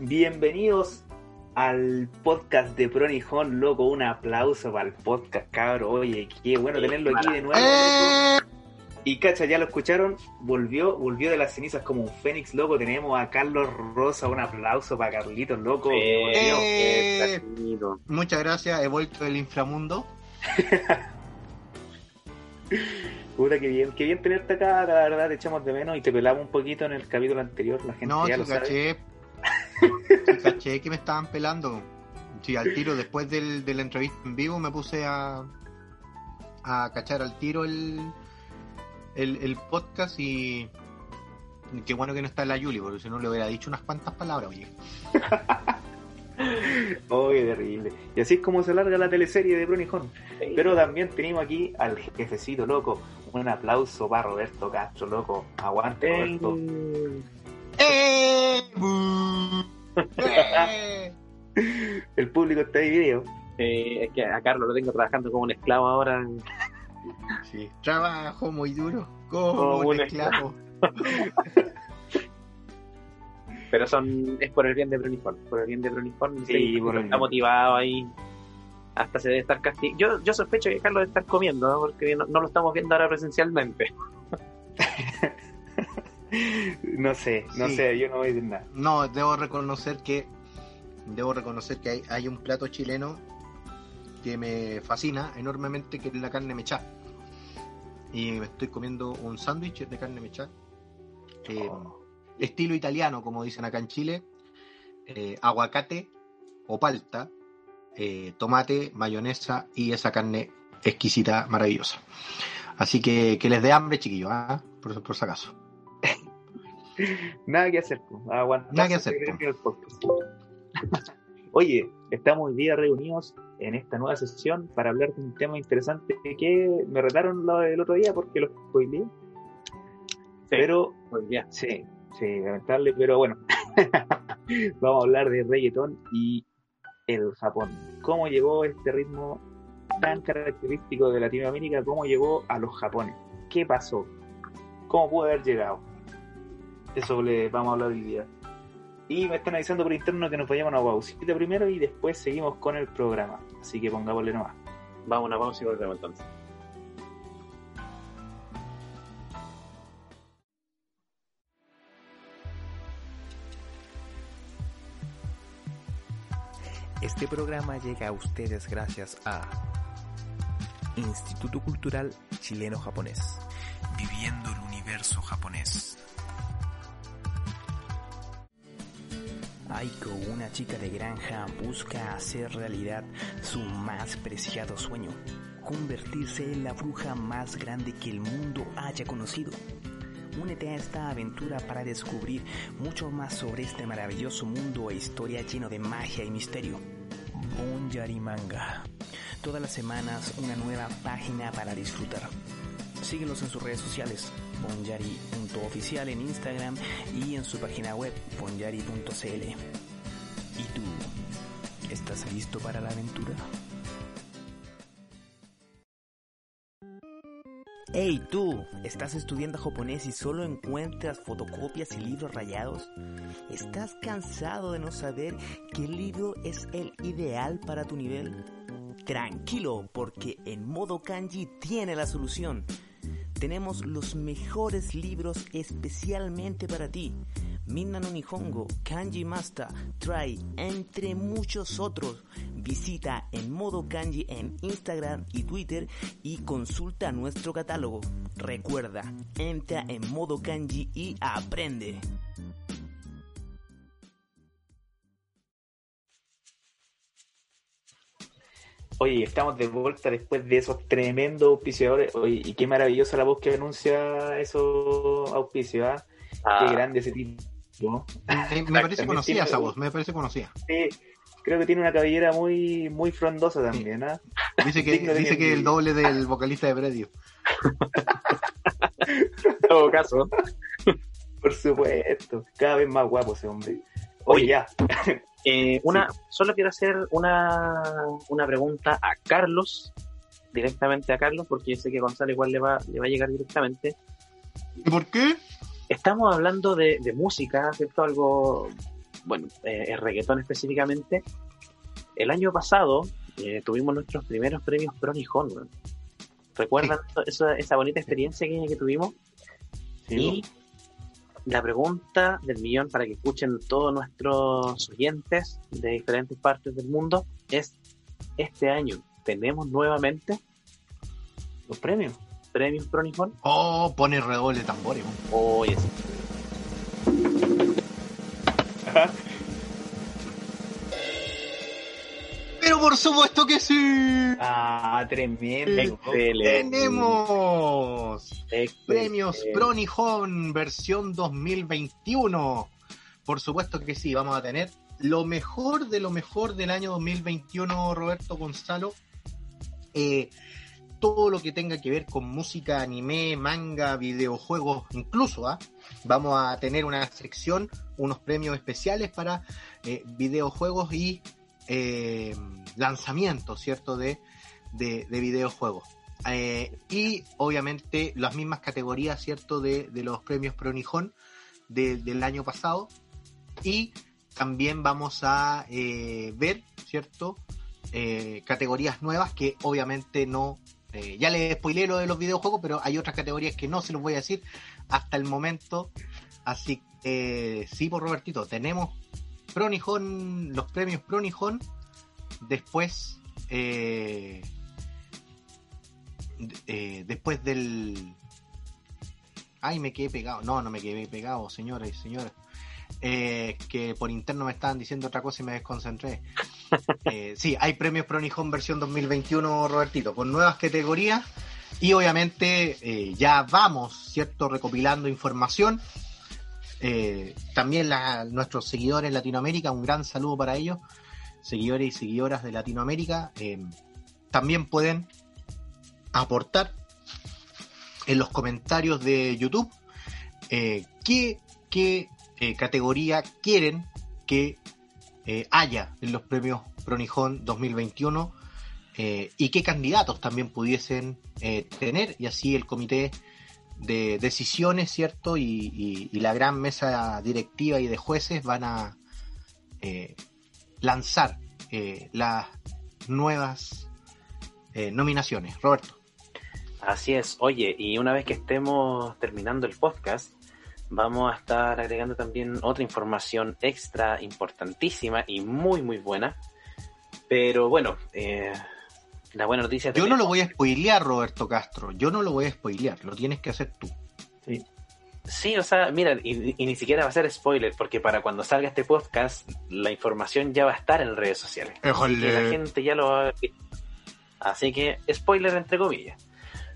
Bienvenidos al podcast de Pronijón, loco. Un aplauso para el podcast, cabro. Oye, qué bueno tenerlo aquí de nuevo. ¡Eh! Y cacha, ya lo escucharon, volvió, volvió de las cenizas como un fénix, loco. Tenemos a Carlos Rosa, un aplauso para Carlitos, loco. ¡Eh! Muchas gracias, he vuelto del inframundo. Puta, qué bien, qué bien tenerte acá, la verdad, te echamos de menos y te pelamos un poquito en el capítulo anterior, la gente No, ya lo sabe. Caché. Sí caché que me estaban pelando. Sí, al tiro, después del, de la entrevista en vivo me puse a, a cachar al tiro el, el, el podcast y qué bueno que no está la Yuli, porque si no le hubiera dicho unas cuantas palabras, oye. Oh, qué terrible. Y así es como se larga la teleserie de Brunijón. Pero también tenemos aquí al jefecito, loco. Un aplauso para Roberto Castro, loco. Aguante, Roberto. ¡Eh! ¡Eh! El público está dividido. Eh, es que a Carlos lo tengo trabajando como un esclavo ahora. Sí, trabajo muy duro, como Como un un esclavo. Pero son es por el bien de Bruniform. Por el bien de Bruniform. Sí, el está bien. motivado ahí. Hasta se debe estar castigando. Yo, yo sospecho que Carlos debe estar comiendo, ¿no? porque no, no lo estamos viendo ahora presencialmente. No sé, no Sí. sé, yo no voy a decir nada. No, debo reconocer que debo reconocer que hay, hay un plato chileno que me fascina enormemente, que es la carne mechá. Y me estoy comiendo un sándwich de carne mechá. eh, Estilo italiano, como dicen acá en Chile. eh, aguacate o palta, eh, tomate, mayonesa y esa carne exquisita, maravillosa. Así que que les dé hambre, chiquillos, ¿ah? por, por si acaso. Nada que hacer, aguantar. Nada que hacer, el podcast. Oye, estamos hoy día reunidos en esta nueva sesión para hablar de un tema interesante que me retaron lo del otro día porque lo spoileé. Pero. Sí, sí, lamentable, pero bueno. Vamos a hablar de reggaetón y el Japón. ¿Cómo llegó este ritmo tan característico de Latinoamérica? ¿Cómo llegó a los japones? ¿Qué pasó? ¿Cómo pudo haber llegado? Eso le vamos a hablar hoy día. Y me están avisando por interno que nos vayamos a una pausita primero y después seguimos con el programa. Así que pongámosle nomás. Vamos a una pausa y volvemos entonces. Este programa llega a ustedes gracias a Instituto Cultural Chileno-Japonés. Viviendo el universo japonés. Aiko, una chica de granja, busca hacer realidad su más preciado sueño, convertirse en la bruja más grande que el mundo haya conocido. Únete a esta aventura para descubrir mucho más sobre este maravilloso mundo e historia lleno de magia y misterio. Bonjari Manga. Todas las semanas una nueva página para disfrutar. Síguelos en sus redes sociales, bonyari.oficial en Instagram y en su página web, bonyari.cl. ¿Y tú? ¿Estás listo para la aventura? Hey tú, ¿estás estudiando japonés y solo encuentras fotocopias y libros rayados? ¿Estás cansado de no saber qué libro es el ideal para tu nivel? Tranquilo, porque en modo kanji tiene la solución. Tenemos los mejores libros especialmente para ti. Minna no Nihongo, Kanji Master, Try, entre muchos otros. Visita en modo kanji en Instagram y Twitter y consulta nuestro catálogo. Recuerda, entra en modo kanji y aprende. Oye, estamos de vuelta después de esos tremendos auspiciadores. Oye, y qué maravillosa la voz que anuncia esos auspicios. ¿ah? Ah, Qué grande ese tipo. ¿no? Me, me parece conocida tiene- esa voz, me parece conocida. Sí, creo que tiene una cabellera muy muy frondosa también. ¿ah? Dice que, dice el doble del vocalista de Predio. todo caso. Por supuesto. Cada vez más guapo ese hombre. Oye, ya. Eh, una, Solo quiero hacer una, una pregunta a Carlos, directamente a Carlos, porque yo sé que Gonzalo igual le va, le va a llegar directamente. ¿Y por qué? Estamos hablando de, de música, ¿cierto? Algo bueno, eh, el reggaetón específicamente, el año pasado eh, tuvimos nuestros primeros premios Pronijón. weón. ¿Recuerdan esa, esa bonita experiencia que, que tuvimos? Y la pregunta del millón para que escuchen todos nuestros oyentes de diferentes partes del mundo es, ¿este año tenemos nuevamente Los premios. premios Pronijón? Oh, pone redoble de tambores. Oye, sí. Pero por supuesto que sí. Ah, tremendo. Excelente. Tenemos Excelente. premios Pronijón versión 2021. Por supuesto que sí, vamos a tener lo mejor de lo mejor del año 2021, Roberto Gonzalo. Eh, todo lo que tenga que ver con música, anime, manga, videojuegos, incluso, ¿ah? vamos a tener una sección, unos premios especiales para eh, videojuegos y eh, lanzamientos, ¿cierto? De, de, de videojuegos. Eh, y obviamente las mismas categorías, ¿cierto? De, de los premios Pronijón de- del año pasado. Y también vamos a eh, ver, ¿cierto? Eh, categorías nuevas que obviamente no... ya les spoilé lo de los videojuegos, pero hay otras categorías que no se los voy a decir hasta el momento. Así que sí, por Robertito, tenemos Pronijón, los premios Pronijón. Después, eh, eh, después del. Ay, me quedé pegado. No, no me quedé pegado, señores y señores. Eh, que por interno me estaban diciendo otra cosa y me desconcentré. Eh, sí, hay premios Pronijón versión 2021, Robertito, con nuevas categorías. Y obviamente eh, ya vamos, ¿cierto? Recopilando información. Eh, también nuestros seguidores en Latinoamérica, un gran saludo para ellos, seguidores y seguidoras de Latinoamérica, eh, también pueden aportar en los comentarios de YouTube eh, qué, qué, categoría quieren que haya en los premios Pronijón 2021 eh, y qué candidatos también pudiesen tener y así el comité de decisiones, ¿cierto? Y, la gran mesa directiva y de jueces van a eh, lanzar eh, las nuevas eh, nominaciones. Roberto. Así es, oye, y una vez que estemos terminando el podcast, vamos a estar agregando también otra información extra importantísima y muy, muy buena. Pero bueno, la buena noticia Yo no lo voy a spoilear, Roberto Castro. Yo no lo voy a spoilear. Lo tienes que hacer tú. Sí, o sea, mira, y, y ni siquiera va a ser spoiler, porque para cuando salga este podcast, la información ya va a estar en redes sociales. Y la gente ya lo va a ver. Así que, spoiler entre comillas.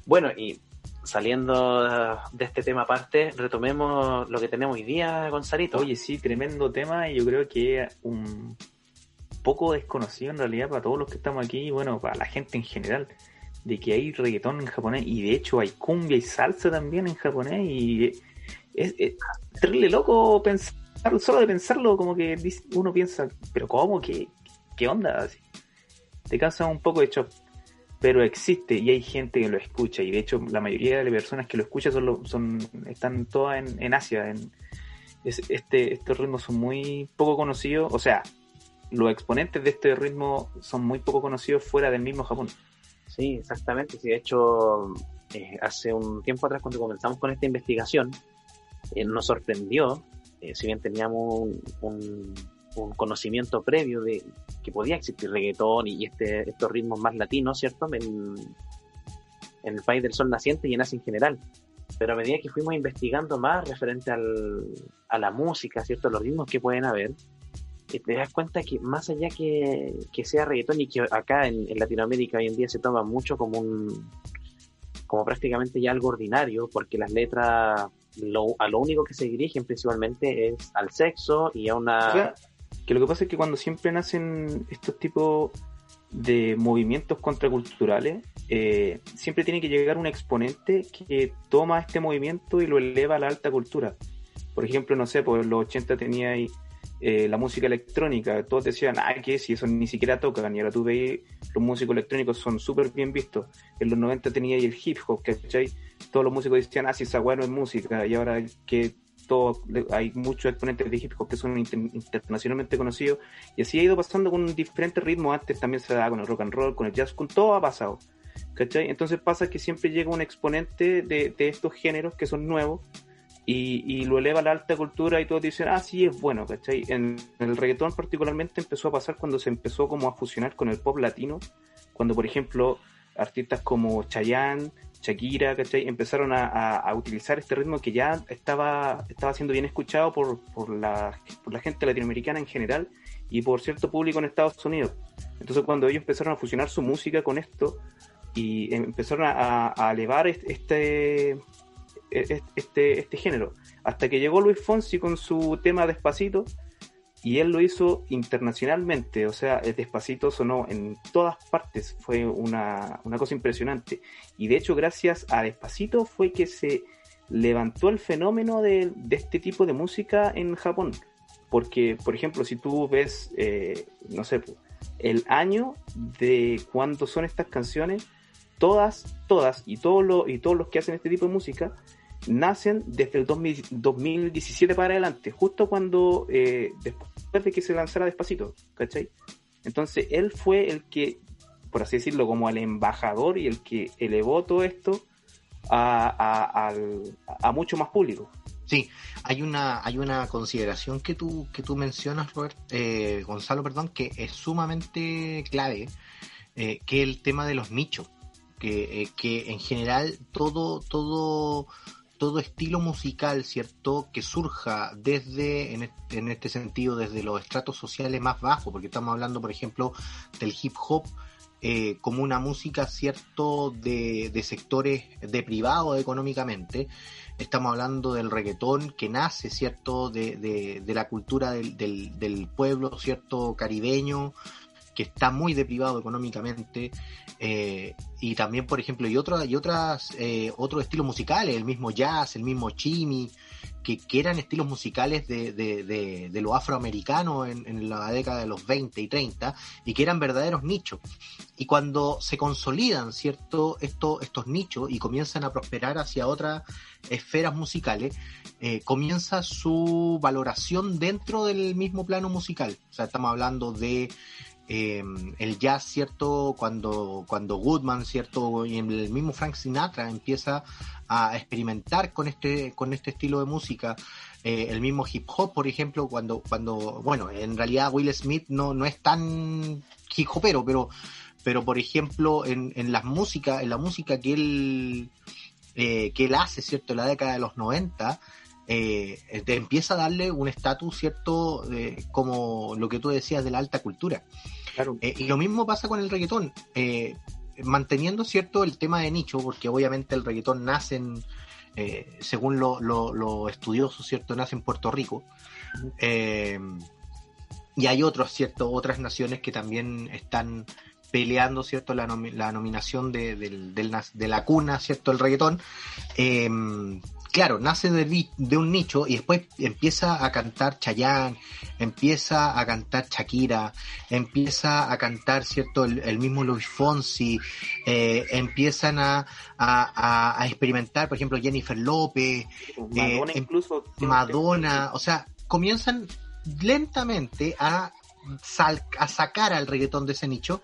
Bueno, y saliendo de este tema aparte, retomemos lo que tenemos hoy día, Gonzalito. Oye, sí, tremendo tema y yo creo que un poco desconocido en realidad para todos los que estamos aquí y bueno, para la gente en general, de que hay reggaetón en japonés y de hecho hay cumbia y salsa también en japonés y es, es terrible loco pensar, solo de pensarlo como que uno piensa, pero ¿cómo? ¿Qué, qué onda? Así. Te causa un poco de shock. Pero existe y hay gente que lo escucha y de hecho la mayoría de las personas que lo escuchan son, son están todas en, Asia, en, es- este, estos ritmos son muy poco conocidos, o sea, los exponentes de este ritmo son muy poco conocidos fuera del mismo Japón. Sí, exactamente. Sí, de hecho, eh, hace un tiempo atrás, cuando comenzamos con esta investigación, eh, nos sorprendió, eh, si bien teníamos un, conocimiento previo de que podía existir reggaetón y este, estos ritmos más latinos, ¿cierto? En, en el país del sol naciente y en Asia en general. Pero a medida que fuimos investigando más referente al, a la música, ¿cierto? Los ritmos que pueden haber, te das cuenta que más allá que, que sea reggaetón y que acá en, en Latinoamérica hoy en día se toma mucho como un como prácticamente ya algo ordinario porque las letras lo, a lo único que se dirigen principalmente es al sexo y a una que lo que pasa es que cuando siempre nacen estos tipos de movimientos contraculturales, eh, siempre tiene que llegar un exponente que toma este movimiento y lo eleva a la alta cultura. Por ejemplo, no sé, por los 80 tenía eh, la música electrónica, todos decían, ah, que si eso ni siquiera tocan, y ahora tú veis, los músicos electrónicos son súper bien vistos. En los 90 tenía el hip hop, ¿cachai? Todos los músicos decían, ah, si esa weá no es música, y ahora que todo, hay muchos exponentes de hip hop que son internacionalmente conocidos, y así ha ido pasando con diferentes ritmos, antes también se daba con el rock and roll, con el jazz, con todo ha pasado, ¿cachai? Entonces pasa que siempre llega un exponente de, estos géneros que son nuevos, y, lo eleva a la alta cultura y todos dicen, ah, sí, es bueno, ¿cachai? En, el reggaetón particularmente empezó a pasar cuando se empezó como a fusionar con el pop latino, cuando por ejemplo artistas como Chayanne, Shakira, ¿cachai? Empezaron a, utilizar este ritmo que ya estaba, estaba siendo bien escuchado por, por, la, gente latinoamericana en general y por cierto público en Estados Unidos. Entonces cuando ellos empezaron a fusionar su música con esto y empezaron a, a elevar este, este, este género, hasta que llegó Luis Fonsi con su tema Despacito, y él lo hizo internacionalmente, o sea, Despacito sonó en todas partes, fue una, cosa impresionante. Y de hecho, gracias a Despacito fue que se levantó el fenómeno de, este tipo de música en Japón. Porque, por ejemplo, si tú ves, eh, no sé, el año de cuándo son estas canciones, todas, todas y, todo lo, y todos los que hacen este tipo de música nacen desde el 2017 para adelante, justo cuando, eh, después de que se lanzara Despacito, ¿cachai? Entonces él fue el que, por así decirlo, como el embajador y el que elevó todo esto a, mucho más público. Sí, hay una, hay una consideración que tú, que tú mencionas, Robert, eh, Gonzalo, perdón, que es sumamente clave, eh, que el tema de los nichos, que, que en general todo, todo todo estilo musical, ¿cierto?, que surja desde, en este, sentido, desde los estratos sociales más bajos, porque estamos hablando, por ejemplo, del hip hop eh, como una música, ¿cierto?, de, sectores deprivados económicamente. Estamos hablando del reggaetón que nace, ¿cierto?, de, la cultura del, del pueblo, ¿cierto?, caribeño, que está muy deprivado económicamente eh, y también por ejemplo y y otras eh, otros estilos musicales el mismo jazz el mismo chimi que, que eran estilos musicales de, de, de, lo afroamericano en, en, la década de los 20 y 30 y que eran verdaderos nichos. Y cuando se consolidan cierto Esto, estos nichos y comienzan a prosperar hacia otras esferas musicales eh, comienza su valoración dentro del mismo plano musical. O sea estamos hablando de eh, el jazz, ¿cierto? Cuando, cuando Goodman, ¿cierto? Y el mismo Frank Sinatra empieza a experimentar con este, con este estilo de música. Eh, el mismo hip hop, por ejemplo, cuando, cuando, bueno, en realidad Will Smith no, no es tan hip hopero, pero, pero por ejemplo, en, en las músicas, en la música que él, eh, que él hace, ¿cierto? En la década de los 90, eh, empieza a darle un estatus, ¿cierto? como lo que tú decías de la alta cultura. Eh, y lo mismo pasa con el reggaetón. Eh, manteniendo, ¿cierto? El tema de nicho, porque obviamente el reggaetón nace en, según lo, lo, estudioso, ¿cierto? Nace en Puerto Rico. y hay otros, ¿cierto? Otras naciones que también están peleando, ¿cierto? La, la nominación de, de, la cuna, ¿cierto? El reggaetón claro, nace de, un nicho y después empieza a cantar Chayanne, empieza a cantar Shakira, empieza a cantar, ¿cierto? El, mismo Luis Fonsi, eh, empiezan a, experimentar, por ejemplo, Jennifer López, Madonna, eh, incluso, Madonna, o sea, comienzan lentamente a, a sacar al reggaetón de ese nicho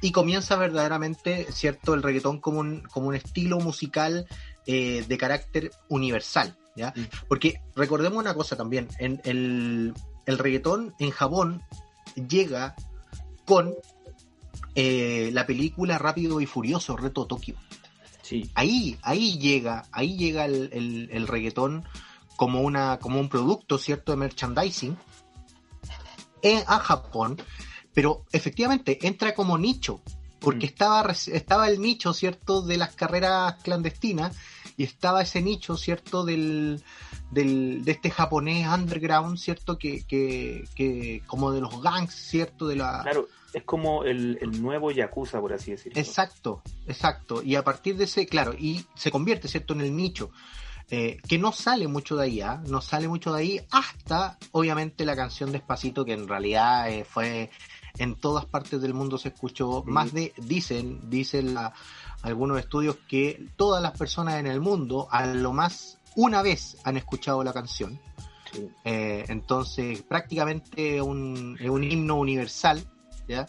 y comienza verdaderamente, ¿cierto? El reggaetón como un, como un estilo musical eh, de carácter universal, ¿ya? Mm. Porque recordemos una cosa también, en el, el reggaetón en Japón llega con eh, la película Rápido y Furioso, Reto Tokio. Sí. Ahí, ahí llega, ahí llega el, el, el, reggaetón como una, como un producto, ¿cierto? de merchandising en, a Japón, pero efectivamente entra como nicho, porque mm. estaba, estaba el nicho, ¿cierto?, de las carreras clandestinas y estaba ese nicho, ¿cierto?, del, del, de este japonés underground, ¿cierto?, que, que, que como de los gangs, ¿cierto?, de la... Claro, es como el, el nuevo Yakuza, por así decirlo. Exacto, exacto. Y a partir de ese, claro, y se convierte, ¿cierto?, en el nicho. Eh, que no sale mucho de ahí, ¿ah? no sale mucho de ahí hasta obviamente la canción Despacito que en realidad eh, fue en todas partes del mundo se escuchó más de dicen dicen la, algunos estudios que todas las personas en el mundo, a lo más una vez han escuchado la canción. Sí. Eh, entonces, prácticamente un, es un himno universal, ¿ya?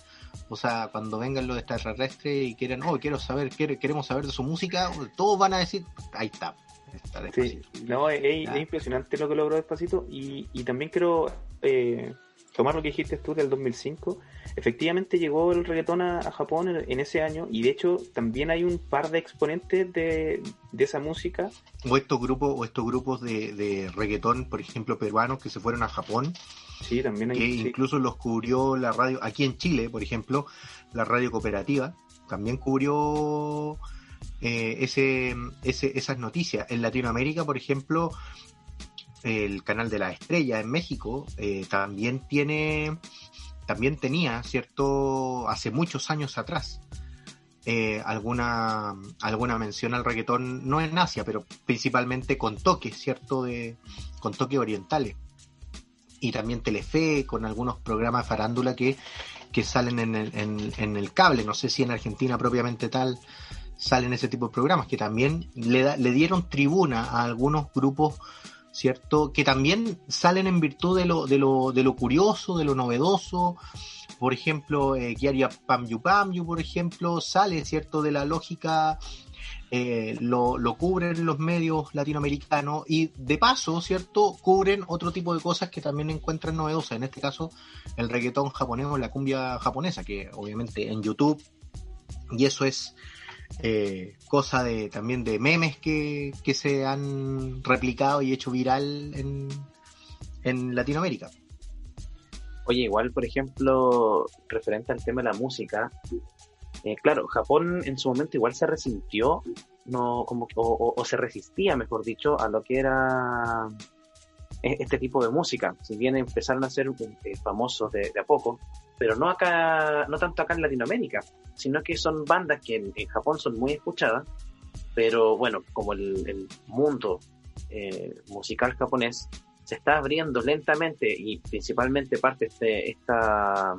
O sea, cuando vengan los extraterrestres y quieran, oh, quiero saber, quiere- queremos saber de su música, todos van a decir, ahí está. está Sí, no, es, impresionante lo que logró Despacito y, y también quiero eh, tomar lo que dijiste tú del 2005. Efectivamente llegó el reggaetón a, a Japón en, en ese año y de hecho también hay un par de exponentes de, de esa música. O estos grupos, o estos grupos de, de reggaetón, por ejemplo, peruanos que se fueron a Japón, Sí, también hay... que sí. incluso los cubrió la radio, aquí en Chile, por ejemplo, la radio cooperativa, también cubrió eh, ese, ese- esas noticias. En Latinoamérica, por ejemplo, el canal de la estrella en México eh, también tiene, también tenía, ¿cierto? Hace muchos años atrás. eh, alguna alguna mención al reggaetón no en Asia pero principalmente con toques cierto de con toques orientales y también Telefe, con algunos programas de farándula que, que salen en el, en, el cable. No sé si en Argentina propiamente tal salen ese tipo de programas, que también le, da- le dieron tribuna a algunos grupos, ¿cierto? Que también salen en virtud de lo, de lo, de lo curioso, de lo novedoso. Por ejemplo, eh, Kiaria Pamyu Pamyu, por ejemplo, sale, ¿cierto? De la lógica eh, lo, lo cubren los medios latinoamericanos y de paso, ¿cierto? Cubren otro tipo de cosas que también encuentran novedosas. En este caso, el reggaetón japonés o la cumbia japonesa, que obviamente en YouTube, y eso es eh, cosa de también de memes que, que se han replicado y hecho viral en, en Latinoamérica. Oye, igual, por ejemplo, referente al tema de la música, eh, claro, Japón en su momento igual se resintió, no, como, o, o- se resistía, mejor dicho, a lo que era este tipo de música. Si bien empezaron a ser eh, famosos de, de a poco, pero no acá, no tanto acá en Latinoamérica, sino que son bandas que en, en Japón son muy escuchadas, pero bueno, como el, el mundo eh, musical japonés se está abriendo lentamente y principalmente parte de esta,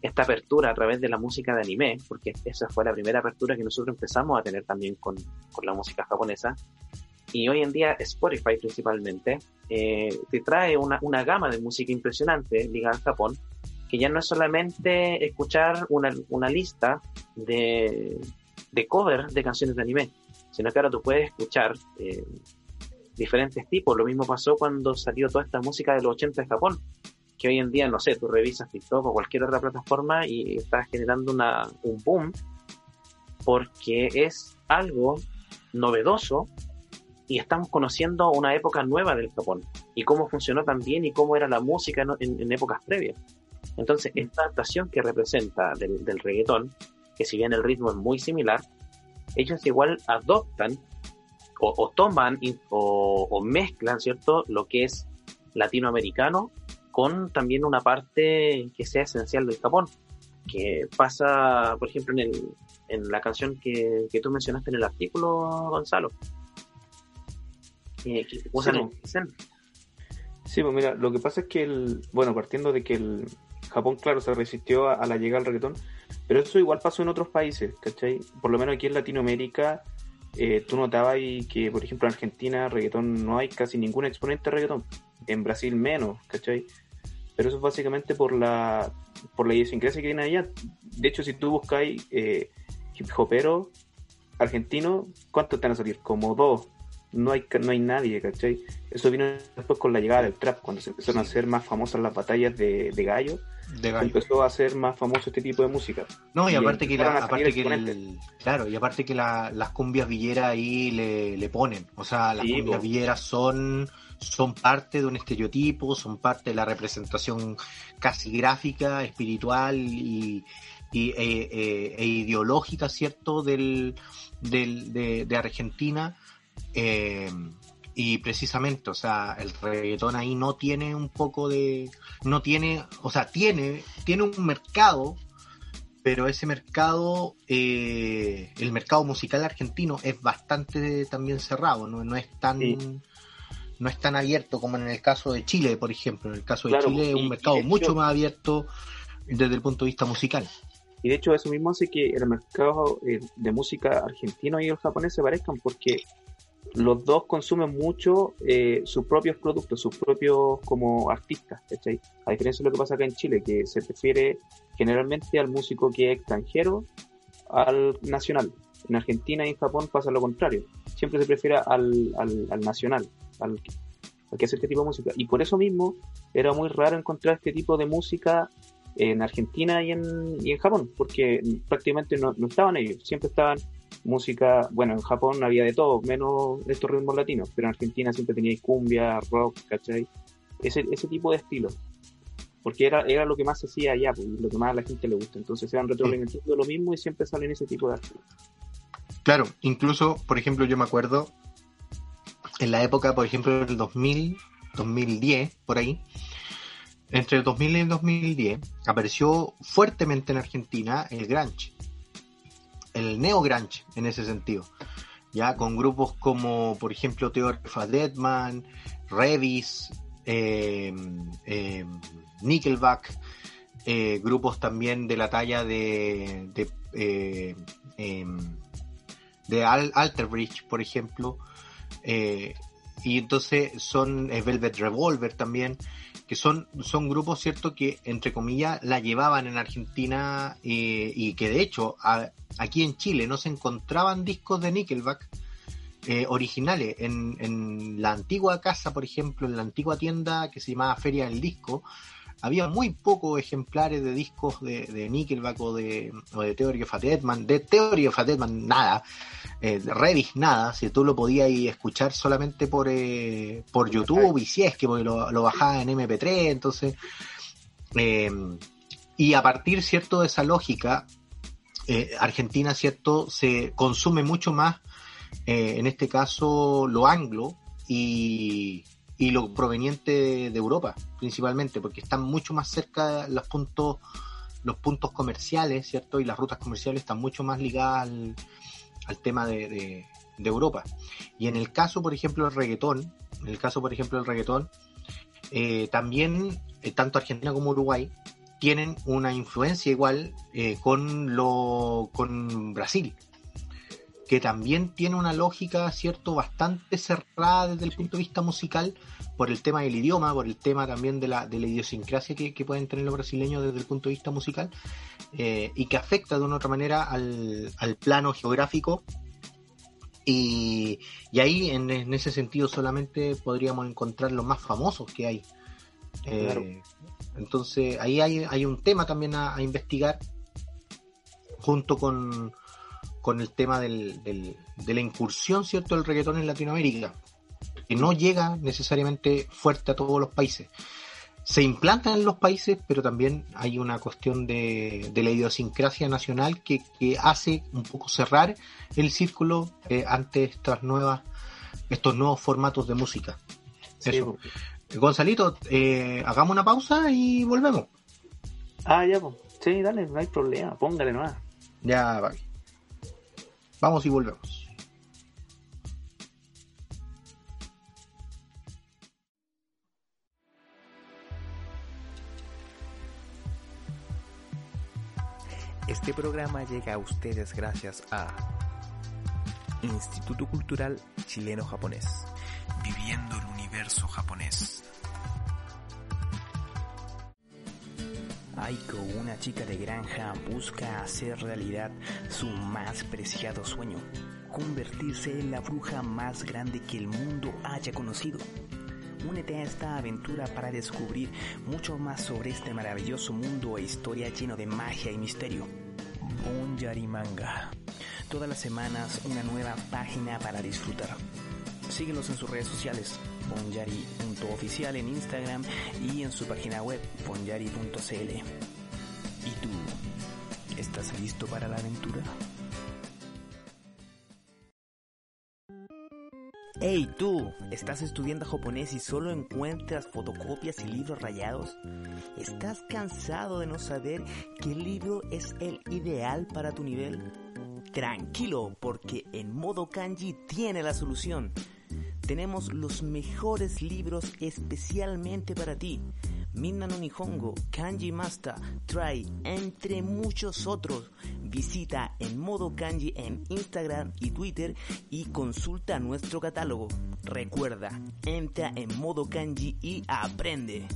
esta apertura a través de la música de anime, porque esa fue la primera apertura que nosotros empezamos a tener también con, con la música japonesa. Y hoy en día Spotify principalmente eh, te trae una, una gama de música impresionante ligada al Japón, que ya no es solamente escuchar una, una lista de, de cover de canciones de anime, sino que ahora tú puedes escuchar eh, diferentes tipos. Lo mismo pasó cuando salió toda esta música de los 80 de Japón, que hoy en día, no sé, tú revisas TikTok o cualquier otra plataforma y está generando una, un boom porque es algo novedoso y estamos conociendo una época nueva del Japón y cómo funcionó también y cómo era la música en, en- épocas previas. Entonces, esta adaptación que representa del, del reggaetón, que si bien el ritmo es muy similar, ellos igual adoptan o, o toman o, o mezclan, ¿cierto? Lo que es latinoamericano con también una parte que sea esencial del Japón, que pasa, por ejemplo, en, el, en la canción que, que tú mencionaste en el artículo, Gonzalo. Que usan Sí, pues mira, lo que pasa es que el, bueno, partiendo de que el Japón, claro, se resistió a, a la llegada del reggaetón, pero eso igual pasó en otros países, ¿cachai? Por lo menos aquí en Latinoamérica, eh, tú notabas y que, por ejemplo, en Argentina, reggaetón no hay casi ningún exponente de reggaetón, en Brasil menos, ¿cachai? Pero eso es básicamente por la, por la idiosincrasia que tiene allá. De hecho, si tú buscáis eh, hip hopero argentino, ¿cuántos te van a salir? Como dos. No hay, no hay nadie, ¿cachai? Eso vino después con la llegada del trap, cuando se empezaron a hacer más famosas las batallas de, de gallo, De gallo. empezó a ser más famoso este tipo de música. No, y Y aparte que, la, aparte que el, claro, y aparte que la- las cumbias villeras ahí le, le ponen, o sea, las Sí, cumbias po. villeras son son parte de un estereotipo, son parte de la representación casi gráfica, espiritual y, y, eh, eh, e ideológica, ¿cierto?, del, del, de, de Argentina. Eh, y precisamente, o sea, el reggaetón ahí no tiene un poco de, no tiene, o sea, tiene, tiene un mercado, pero ese mercado, eh, el mercado musical argentino es bastante también cerrado, no, no es tan, Sí. no es tan abierto como en el caso de Chile, por ejemplo. En el caso de Claro, Chile es un mercado hecho- mucho más abierto desde el punto de vista musical. Y de hecho eso mismo hace que el mercado eh, de música argentino y el japonés se parezcan porque los dos consumen mucho eh, sus propios productos, sus propios como artistas, ¿cachai? A diferencia de lo que pasa acá en Chile, que se prefiere generalmente al músico que es extranjero al nacional. En Argentina y en Japón pasa lo contrario. Siempre se prefiere al, al, nacional, al, que hace este tipo de música. Y por eso mismo era muy raro encontrar este tipo de música en Argentina y en, y en Japón, porque prácticamente no, no estaban ellos, siempre estaban música, bueno, en Japón había de todo, menos estos ritmos latinos, pero en Argentina siempre tenía cumbia, rock, ¿cachai? Ese, ese tipo de estilo. Porque era, era lo que más se hacía allá, pues, lo que más a la gente le gusta. Entonces se van retroalimentando lo mismo y siempre salen ese tipo de arte. Claro, incluso, por ejemplo, yo me acuerdo en la época, por ejemplo, del 2000, 2010, por ahí, entre el 2000 y el 2010, apareció fuertemente en Argentina el grunge el neo grunge en ese sentido. Ya con grupos como, por ejemplo, Theory of Deadman, Revis, eh, eh, Nickelback, eh, grupos también de la talla de de, em, de Alter Bridge, por ejemplo, y entonces son Velvet Revolver también, que son, son grupos, ¿cierto?, que entre comillas la llevaban en Argentina eh, y que de hecho aquí en Chile no se encontraban discos de Nickelback eh, originales. En, en la antigua casa, por ejemplo, en la antigua tienda que se llamaba Feria del Disco, había muy pocos ejemplares de discos de, de Nickelback o de, o de Theory of a Deadman. De Theory of a Deadman, nada. Eh, de Revis, nada. Si tú lo podías escuchar solamente por, eh, por YouTube y si es que lo, lo bajaba en MP3, entonces... Eh, y a partir, ¿cierto?, de esa lógica, eh, Argentina, ¿cierto?, se consume mucho más, eh, en este caso, lo anglo y, y lo proveniente de Europa, principalmente, porque están mucho más cerca los puntos, los puntos comerciales, ¿cierto? Y las rutas comerciales están mucho más ligadas al, tema de, Europa. Y en el caso, por ejemplo, del reggaetón, en el caso, por ejemplo, del reggaetón, eh, también, eh, tanto Argentina como Uruguay, tienen una influencia igual eh, con lo con Brasil que también tiene una lógica, ¿cierto?, bastante cerrada desde el punto de vista musical, por el tema del idioma, por el tema también de la, de la idiosincrasia que, pueden tener los brasileños desde el punto de vista musical, eh, y que afecta de una u otra manera al, plano geográfico. Y, ahí, en, ese sentido, solamente podríamos encontrar los más famosos que hay. Eh, entonces, ahí hay, hay un tema también a investigar, junto con con el tema del, de la incursión, ¿cierto?, del reggaetón en Latinoamérica, que no llega necesariamente fuerte a todos los países. Se implanta en los países, pero también hay una cuestión de, de la idiosincrasia nacional que, hace un poco cerrar el círculo eh, ante estas nuevas, estos nuevos formatos de música. Eso. Gonzalito, eh, hagamos una pausa y volvemos. Ah, ya, pues. Sí, dale, no hay problema, póngale nomás. Ya, vale. Vamos y volvemos. Este programa llega a ustedes gracias a Instituto Cultural Chileno-Japonés, viviendo el universo japonés. Aiko, una chica de granja, busca hacer realidad su más preciado sueño, convertirse en la bruja más grande que el mundo haya conocido. Únete a esta aventura para descubrir mucho más sobre este maravilloso mundo e historia lleno de magia y misterio. Yari Manga. Todas las semanas una nueva página para disfrutar. Síguenos en sus redes sociales ponyari.oficial en Instagram y en su página web ponyari.cl. ¿Y tú? ¿Estás listo para la aventura? Hey tú, ¿estás estudiando japonés y solo encuentras fotocopias y libros rayados? ¿Estás cansado de no saber qué libro es el ideal para tu nivel? Tranquilo, porque en modo kanji tiene la solución tenemos los mejores libros especialmente para ti. Minna no Nihongo, Kanji Master, Try, entre muchos otros. Visita en modo kanji en Instagram y Twitter y consulta nuestro catálogo. Recuerda, entra en modo kanji y aprende.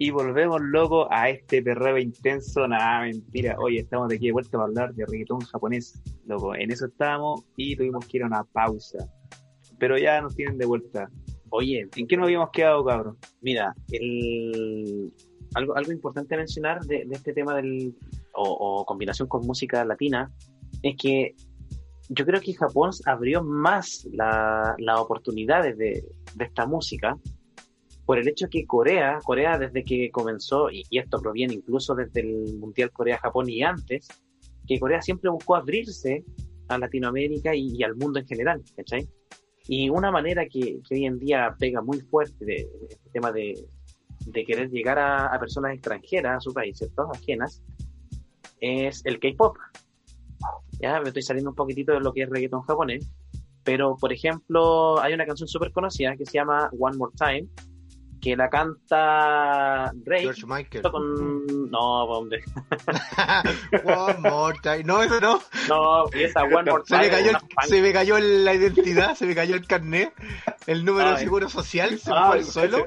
Y volvemos, loco, a este perreo intenso. Nada, mentira. Oye, estamos de aquí de vuelta para hablar de reggaetón japonés. Loco, en eso estábamos y tuvimos que ir a una pausa. Pero ya nos tienen de vuelta. Oye, ¿En qué nos habíamos quedado, cabrón? mira, el, algo, algo importante a mencionar de, de este tema del, o, o combinación con música latina es que yo creo que Japón abrió más la- las oportunidades de, de esta música por el hecho que Corea, Corea desde que comenzó, y, y esto proviene incluso desde el Mundial Corea-Japón y antes, que Corea siempre buscó abrirse a Latinoamérica y, y al mundo en general, ¿cachai? Y una manera que, que hoy en día pega muy fuerte este tema de, de querer llegar a, a personas extranjeras a su país, ¿cierto? Ajenas, es el K-pop. Ya me estoy saliendo un poquitito de lo que es reggaeton japonés, pero por ejemplo, hay una canción súper conocida que se llama One More Time, que la canta Drake. George Michael. Con... No, hombre. One more time. No, eso no. No, esa One More Se Time. me, cayó el- se me cayó la identidad, se me cayó el carnet, el número de seguro social se me Ay, fue al suelo.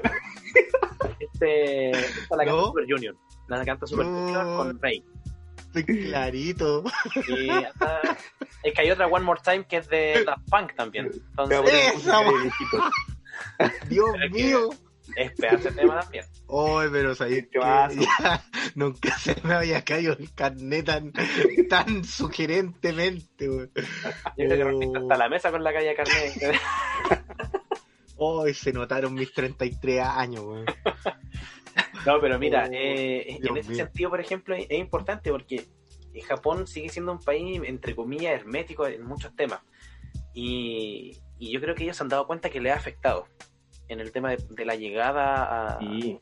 Este, esta la canta ¿No? Super Junior. La canta Super No. Junior con Drake. Clarito. Y hasta- es que hay otra One More Time que es de Daft Punk también. Entonces, ¡Esa, viejito. Dios mío. Es pedazo de tema también. Ay, pero Temazo. ya nunca se me había caído el carnet tan, tan sugerentemente, güey. Yo creo que hasta la mesa con la calle Carnet. Hoy se notaron mis 33 años, güey. No, pero mira, Oh, eh, en ese mío. sentido, por ejemplo, es, es importante porque Japón sigue siendo un país, entre comillas, hermético en muchos temas. Y, y yo creo que ellos se han dado cuenta que le ha afectado en el tema de, de la llegada a, Sí.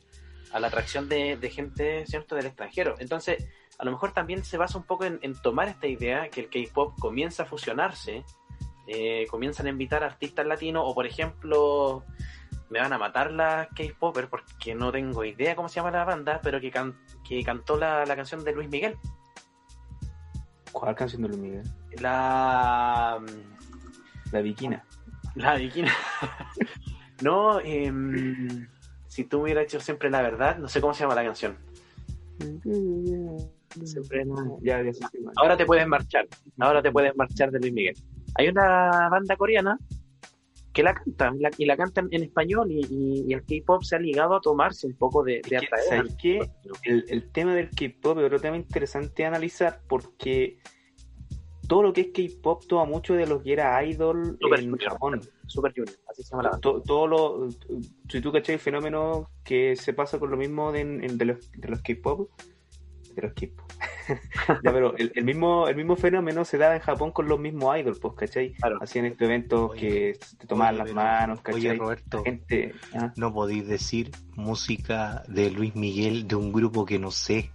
a la atracción de, de gente, ¿cierto?, del extranjero. Entonces, a lo mejor también se basa un poco en, en tomar esta idea que el K-pop comienza a fusionarse, eh, comienzan a invitar artistas latinos, o por ejemplo, me van a matar las K-popers porque no tengo idea cómo se llama la banda, pero que, can- que cantó la, la canción de Luis Miguel. ¿Cuál canción de Luis Miguel? La. La Viquina. La bikina. no, em, si tú me hubieras hecho siempre la verdad, no sé cómo se llama la canción. Siempre la- Ya. Ahora te puedes marchar. Ahora te puedes marchar de Luis Miguel. Hay una banda coreana que la canta la- y la cantan en español y, y- y el K-pop se ha ligado a tomarse un poco de, de Es que, atraer. ¿sabes qué? El, el tema del K-pop es otro tema interesante de analizar porque todo lo que es K-pop toma mucho de lo que era idol Super en Junior. Japón. Super Junior, así se llama la banda. To- todo lo si tú cachai el fenómeno que se pasa con lo mismo de, en- de los de los K-pop de los K-pop ya pero el, el mismo el mismo fenómeno se daba en Japón con los mismos idols pues cachai Claro. hacían estos eventos Oye, que te tomaban Oye, las manos Oye, cachai Roberto, La gente ah, no podéis decir música de Luis Miguel de un grupo que no sé.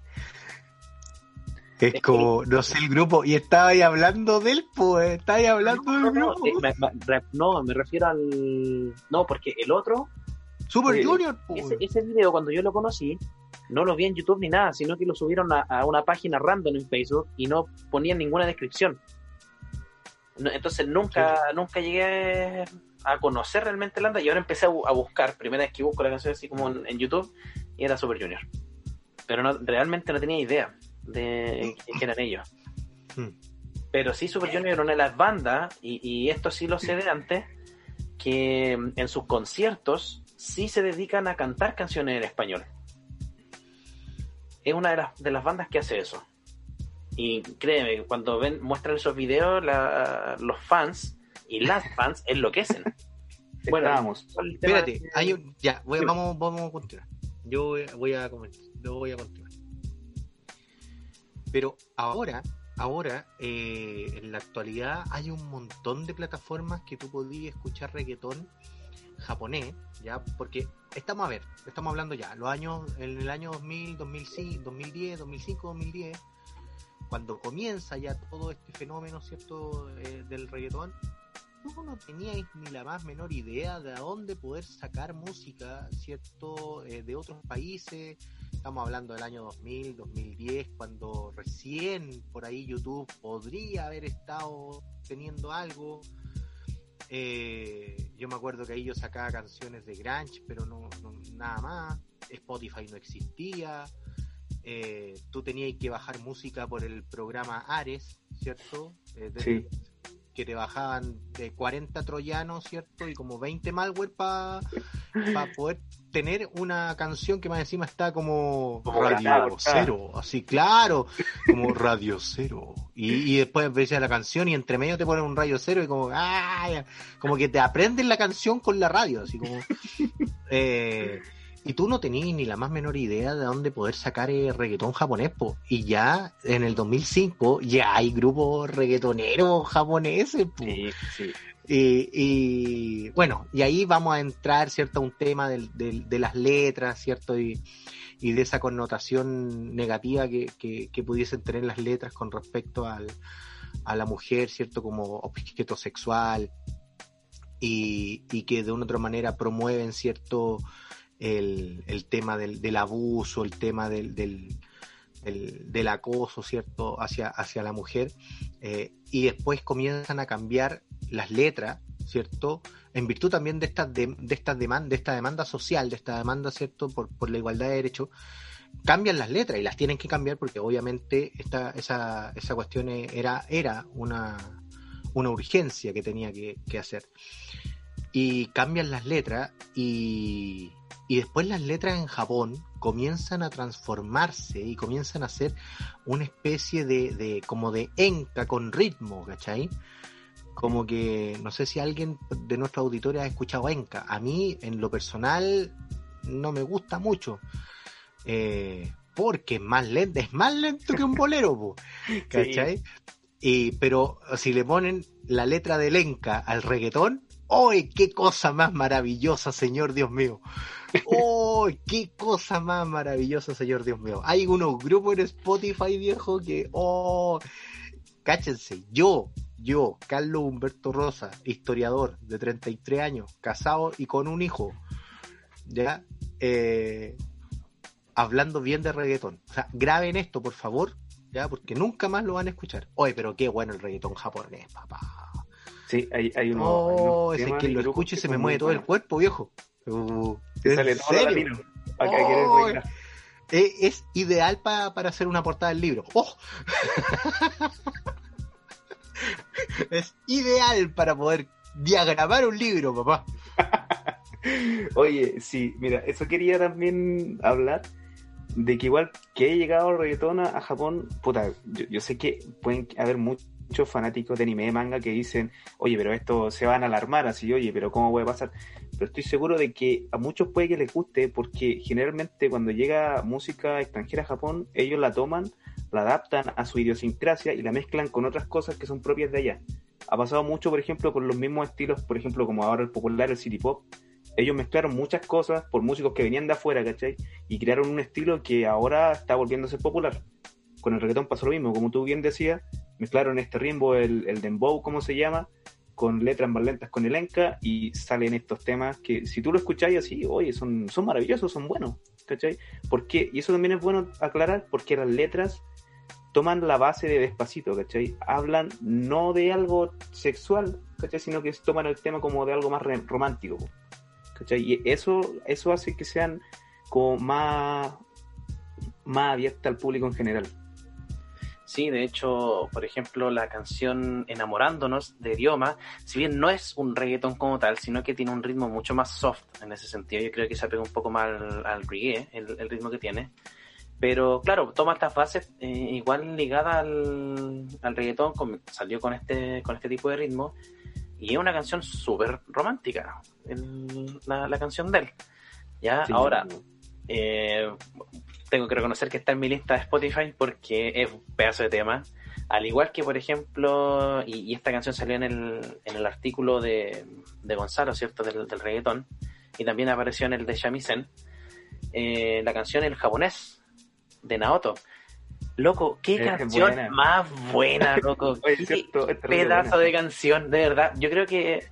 Es como, no sé el grupo, y estaba ahí hablando de él, pues, estaba ahí hablando No, del grupo. eh, me, me- re- no, me refiero al. No, porque el otro, Super Oye, Junior, pues. ese, ese video cuando yo lo conocí, no lo vi en YouTube ni nada, sino que lo subieron a, a una página random en Facebook y no ponían ninguna descripción. No, entonces nunca, nunca llegué a conocer realmente la banda y ahora empecé a, bu- a buscar, primera vez que busco la canción así como en, en YouTube, y era Super Junior. Pero no, realmente no tenía idea de quién eran ellos. Hmm. Pero sí, Super Junior era una de las bandas, y, y esto sí lo sé de antes, que en sus conciertos sí se dedican a cantar canciones en español. Es una de las, de las bandas que hace eso. Y créeme, cuando ven, muestran esos videos, la- los fans y las fans enloquecen. Bueno, tema Espérate, hay un- ya, voy- vamos, vamos a continuar. Yo voy, voy a comentar, yo voy a continuar. Pero ahora, ahora, eh, en la actualidad hay un montón de plataformas que tú podías escuchar reggaetón japonés, ya, porque estamos a ver, estamos hablando ya, los años, en el año 2000, 2005, 2010, 2005, 2010, cuando comienza ya todo este fenómeno, ¿cierto?, eh, del reggaetón, tú no teníais ni la más menor idea de a dónde poder sacar música, ¿cierto? Eh, de otros países. Estamos hablando del año 2000, 2010, cuando recién por ahí YouTube podría haber estado teniendo algo. Eh, yo me acuerdo que ahí yo sacaba canciones de Grunge, pero no, nada más. Spotify no existía. Eh, tú tenías que bajar música por el programa Ares, ¿cierto? Eh, Sí. Que te bajaban de 40 troyanos, ¿cierto? Y como 20 malware para poder tener una canción que más encima está como, Como Radio. Cero, así claro, como Radio Cero. Y, y después ves la canción y entre medio te ponen un Radio Cero y como, ¡ay! como que te aprenden la canción con la radio, así como... eh, y tú no tenías ni la más menor idea de dónde poder sacar el reggaetón japonés, po. Y ya en el 2005 ya hay grupos reggaetoneros japoneses, po. Sí, sí. Y, y, bueno, y ahí vamos a entrar, ¿cierto?, a un tema del- del- de las letras, ¿cierto? Y, y de esa connotación negativa que, que, que pudiesen tener las letras con respecto al, a la mujer, ¿cierto?, como objeto sexual y, y que de una u otra manera promueven, ¿cierto?, el, tema del, abuso, el tema del, acoso, ¿cierto?, hacia, la mujer. Eh, y después comienzan a cambiar las letras, ¿cierto? En virtud también de esta demanda social, de esta demanda, ¿cierto? Por, la igualdad de derechos, cambian las letras y las tienen que cambiar porque obviamente esa, cuestión era, una, urgencia que tenía que hacer. Y cambian las letras y, y después las letras en Japón comienzan a transformarse y comienzan a ser una especie de, de como de enca con ritmo, ¿cachai? Como que no sé si alguien de nuestros auditores ha escuchado enca. A mí, en lo personal, no me gusta mucho. Eh, porque es más lento, es más lento que un bolero, po, ¿cachai? Y, pero si le ponen la letra del enca al reggaetón, ¡Uy, qué cosa más maravillosa, Señor Dios mío! ¡Uy, qué cosa más maravillosa, Señor Dios mío! Hay unos grupos en Spotify, viejo, que, ¡oh! Cáchense, yo, yo, Carlos Humberto Rosa, historiador de 33 años, casado y con un hijo, ¿ya? Eh, hablando bien de reggaetón. O sea, graben esto, por favor, ¿ya? Porque nunca más lo van a escuchar. Oye, pero qué bueno el reggaetón japonés, papá. Sí, hay, hay uno. Oh, hay temas que lo grupos escucho y que se me mueve todo el cuerpo, viejo. Uh, Te ¿en sale todo latino. Que Oh. Eh, es ideal pa- para hacer una portada del libro. ¡Oh! es ideal para poder diagramar un libro, papá. Oye, sí, mira, eso quería también hablar de que igual que he llegado el reggaetón a, a Japón, puta, yo, yo sé que pueden haber muchos fanáticos de anime de manga que dicen, oye, pero esto se van a alarmar así, oye, pero ¿cómo puede pasar? Pero estoy seguro de que a muchos puede que les guste porque generalmente cuando llega música extranjera a Japón, ellos la toman, la adaptan a su idiosincrasia y la mezclan con otras cosas que son propias de allá. Ha pasado mucho, por ejemplo, con los mismos estilos, por ejemplo, como ahora el popular, el city pop, ellos mezclaron muchas cosas por músicos que venían de afuera, ¿cachai? Y crearon un estilo que ahora está volviendo a ser popular. Con el reggaetón pasó lo mismo, como tú bien decías, mezclaron este ritmo, el, el dembow, como se llama, con letras más lentas con el enca y salen estos temas que si tú lo escucháis así, oye, son, son maravillosos, son buenos, ¿cachai? Porque, y eso también es bueno aclarar, porque las letras toman la base de despacito, ¿cachai? Hablan no de algo sexual, ¿cachai? Sino que toman el tema como de algo más romántico. ¿cachai? Y eso, eso hace que sean como más, más abierta al público en general. Sí, de hecho, por ejemplo, la canción Enamorándonos de Idioma, si bien no es un reggaetón como tal, sino que tiene un ritmo mucho más soft en ese sentido, yo creo que se apega un poco más al, al reggae, el, el ritmo que tiene. Pero claro, toma estas bases eh, igual ligadas al, al reggaetón, con- salió con este, con este tipo de ritmo, y es una canción súper romántica, el- la, la canción de él. Ya, Sí, ahora, eh, tengo que reconocer que está en mi lista de Spotify porque es un pedazo de tema. Al igual que, por ejemplo, y, y esta canción salió en el, en el artículo de, de Gonzalo, ¿cierto? Del, del reggaetón. Y también apareció en el de Shamisen. eh, la canción El japonés de Naoto. Loco, qué Es canción buena. más buena, loco. Qué pedazo buena. de canción, de verdad. Yo creo que,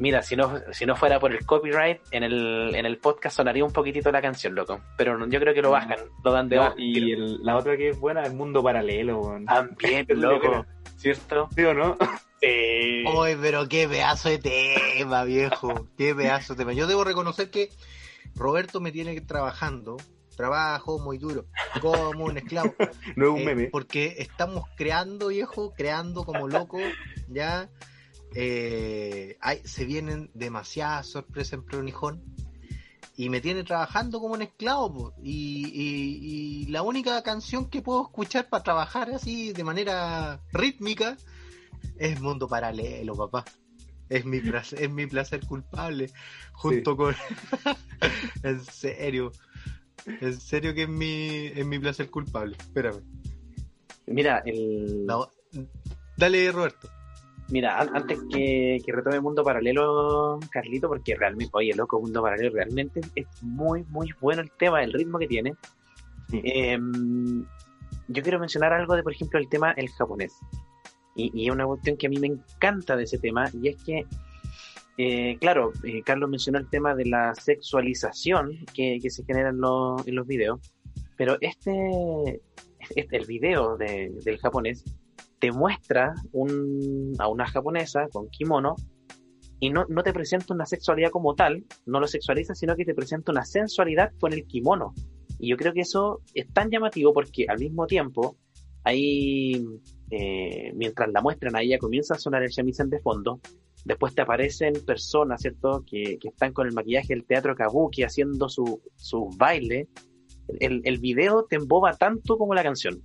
mira, si no, si no fuera por el copyright, en el, en el podcast sonaría un poquitito la canción, loco. Pero no- yo creo que lo bajan, lo dan de No, baja. y el- la otra que es buena es Mundo Paralelo, weón. También, loco. ¿Cierto? ¿Sí o no? Sí. Oye, pero qué pedazo de tema, viejo. Qué pedazo de tema. Yo debo reconocer que Roberto me tiene que trabajando. Trabajo muy duro, como un esclavo. No es un Eh, meme. porque estamos creando, viejo, creando como loco, ya. Eh, hay- se vienen demasiadas sorpresas en Pronijón. Y me tiene trabajando como un esclavo. po. Y, y- y la única canción que puedo escuchar para trabajar así de manera rítmica es Mundo Paralelo, papá. Es mi placer, es mi placer culpable. Junto con. en serio. En serio que es mi, es mi placer culpable. Espérame. Mira, el, No, Dale, Roberto. Mira, an- antes que, que retome Mundo Paralelo, Carlito, porque realmente, oye, loco, Mundo Paralelo, realmente es muy, muy bueno el tema, el ritmo que tiene. Sí. Em, yo quiero mencionar algo de, por ejemplo, el tema el japonés. Y, y una cuestión que a mí me encanta de ese tema, y es que, eh, claro, eh, Carlos mencionó el tema de la sexualización que, que se genera en, los- en los videos, pero este, este- el video de- del japonés te muestra un- a una japonesa con kimono y no, no te presenta una sexualidad como tal, no lo sexualiza, sino que te presenta una sensualidad con el kimono. Y yo creo que eso es tan llamativo porque al mismo tiempo, ahí, eh, mientras la muestran, a ella comienza a sonar el shamisen de fondo, después te aparecen personas, ¿cierto?, que, que están con el maquillaje del teatro kabuki haciendo su, su baile. El, el video te emboba tanto como la canción.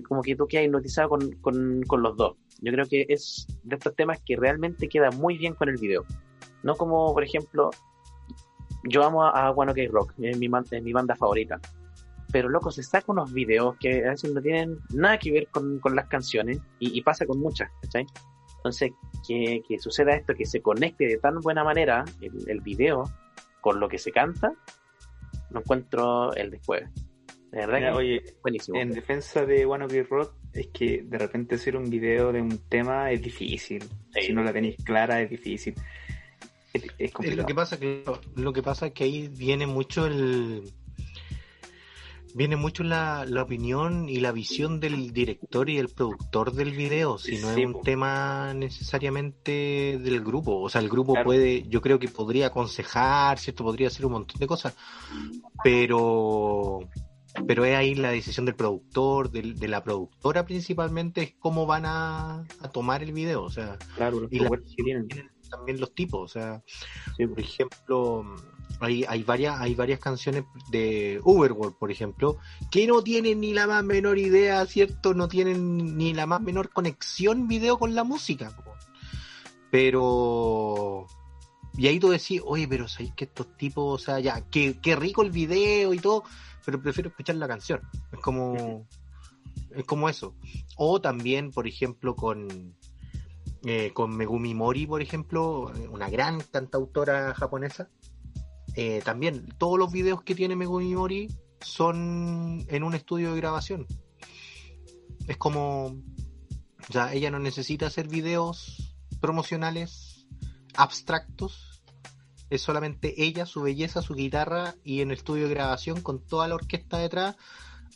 Como que tú quedas hipnotizado con, con, con los dos. Yo creo que es de estos temas que realmente queda muy bien con el video. No como, por ejemplo, yo amo a, a One Ok Rock, es mi, es mi banda favorita. Pero loco, se saca unos videos que a veces no tienen nada que ver con, con las canciones y, y pasa con muchas, ¿cachai? Entonces, que, que suceda esto, que se conecte de tan buena manera el, el video con lo que se canta, no encuentro el después. De verdad Mira, que oye, buenísimo. en defensa de One Ok Rock, es que de repente hacer un video de un tema es difícil. Sí. Si no la tenéis clara, es difícil. Es, complicado. lo que pasa que lo que pasa es que ahí viene mucho el viene mucho la, la opinión y la visión del director y del productor del video, si no Sí, es un po. tema necesariamente del grupo, o sea, el grupo Claro. puede, yo creo que podría aconsejar, cierto, podría hacer un montón de cosas, pero pero es ahí la decisión del productor, de, la productora principalmente, es cómo van a, a tomar el video, o sea, Claro, los y la- que tienen. también los tipos, o sea, Sí, por ejemplo, hay, hay varias, hay varias canciones de Uberworld, por ejemplo, que no tienen ni la más menor idea, ¿cierto? No tienen ni la más menor conexión video con la música. Pero. Y ahí tú decís, oye, pero sabéis que estos tipos, o sea, ya, qué, qué rico el video y todo, pero prefiero escuchar la canción. Es como. Es como eso. O también, por ejemplo, con. eh, con Megumi Mori, por ejemplo, una gran cantautora japonesa. Eh, también, todos los videos que tiene Megumi Mori son en un estudio de grabación. Es como. Sea, ella no necesita hacer videos promocionales abstractos. Es solamente ella, su belleza, su guitarra y en el estudio de grabación con toda la orquesta detrás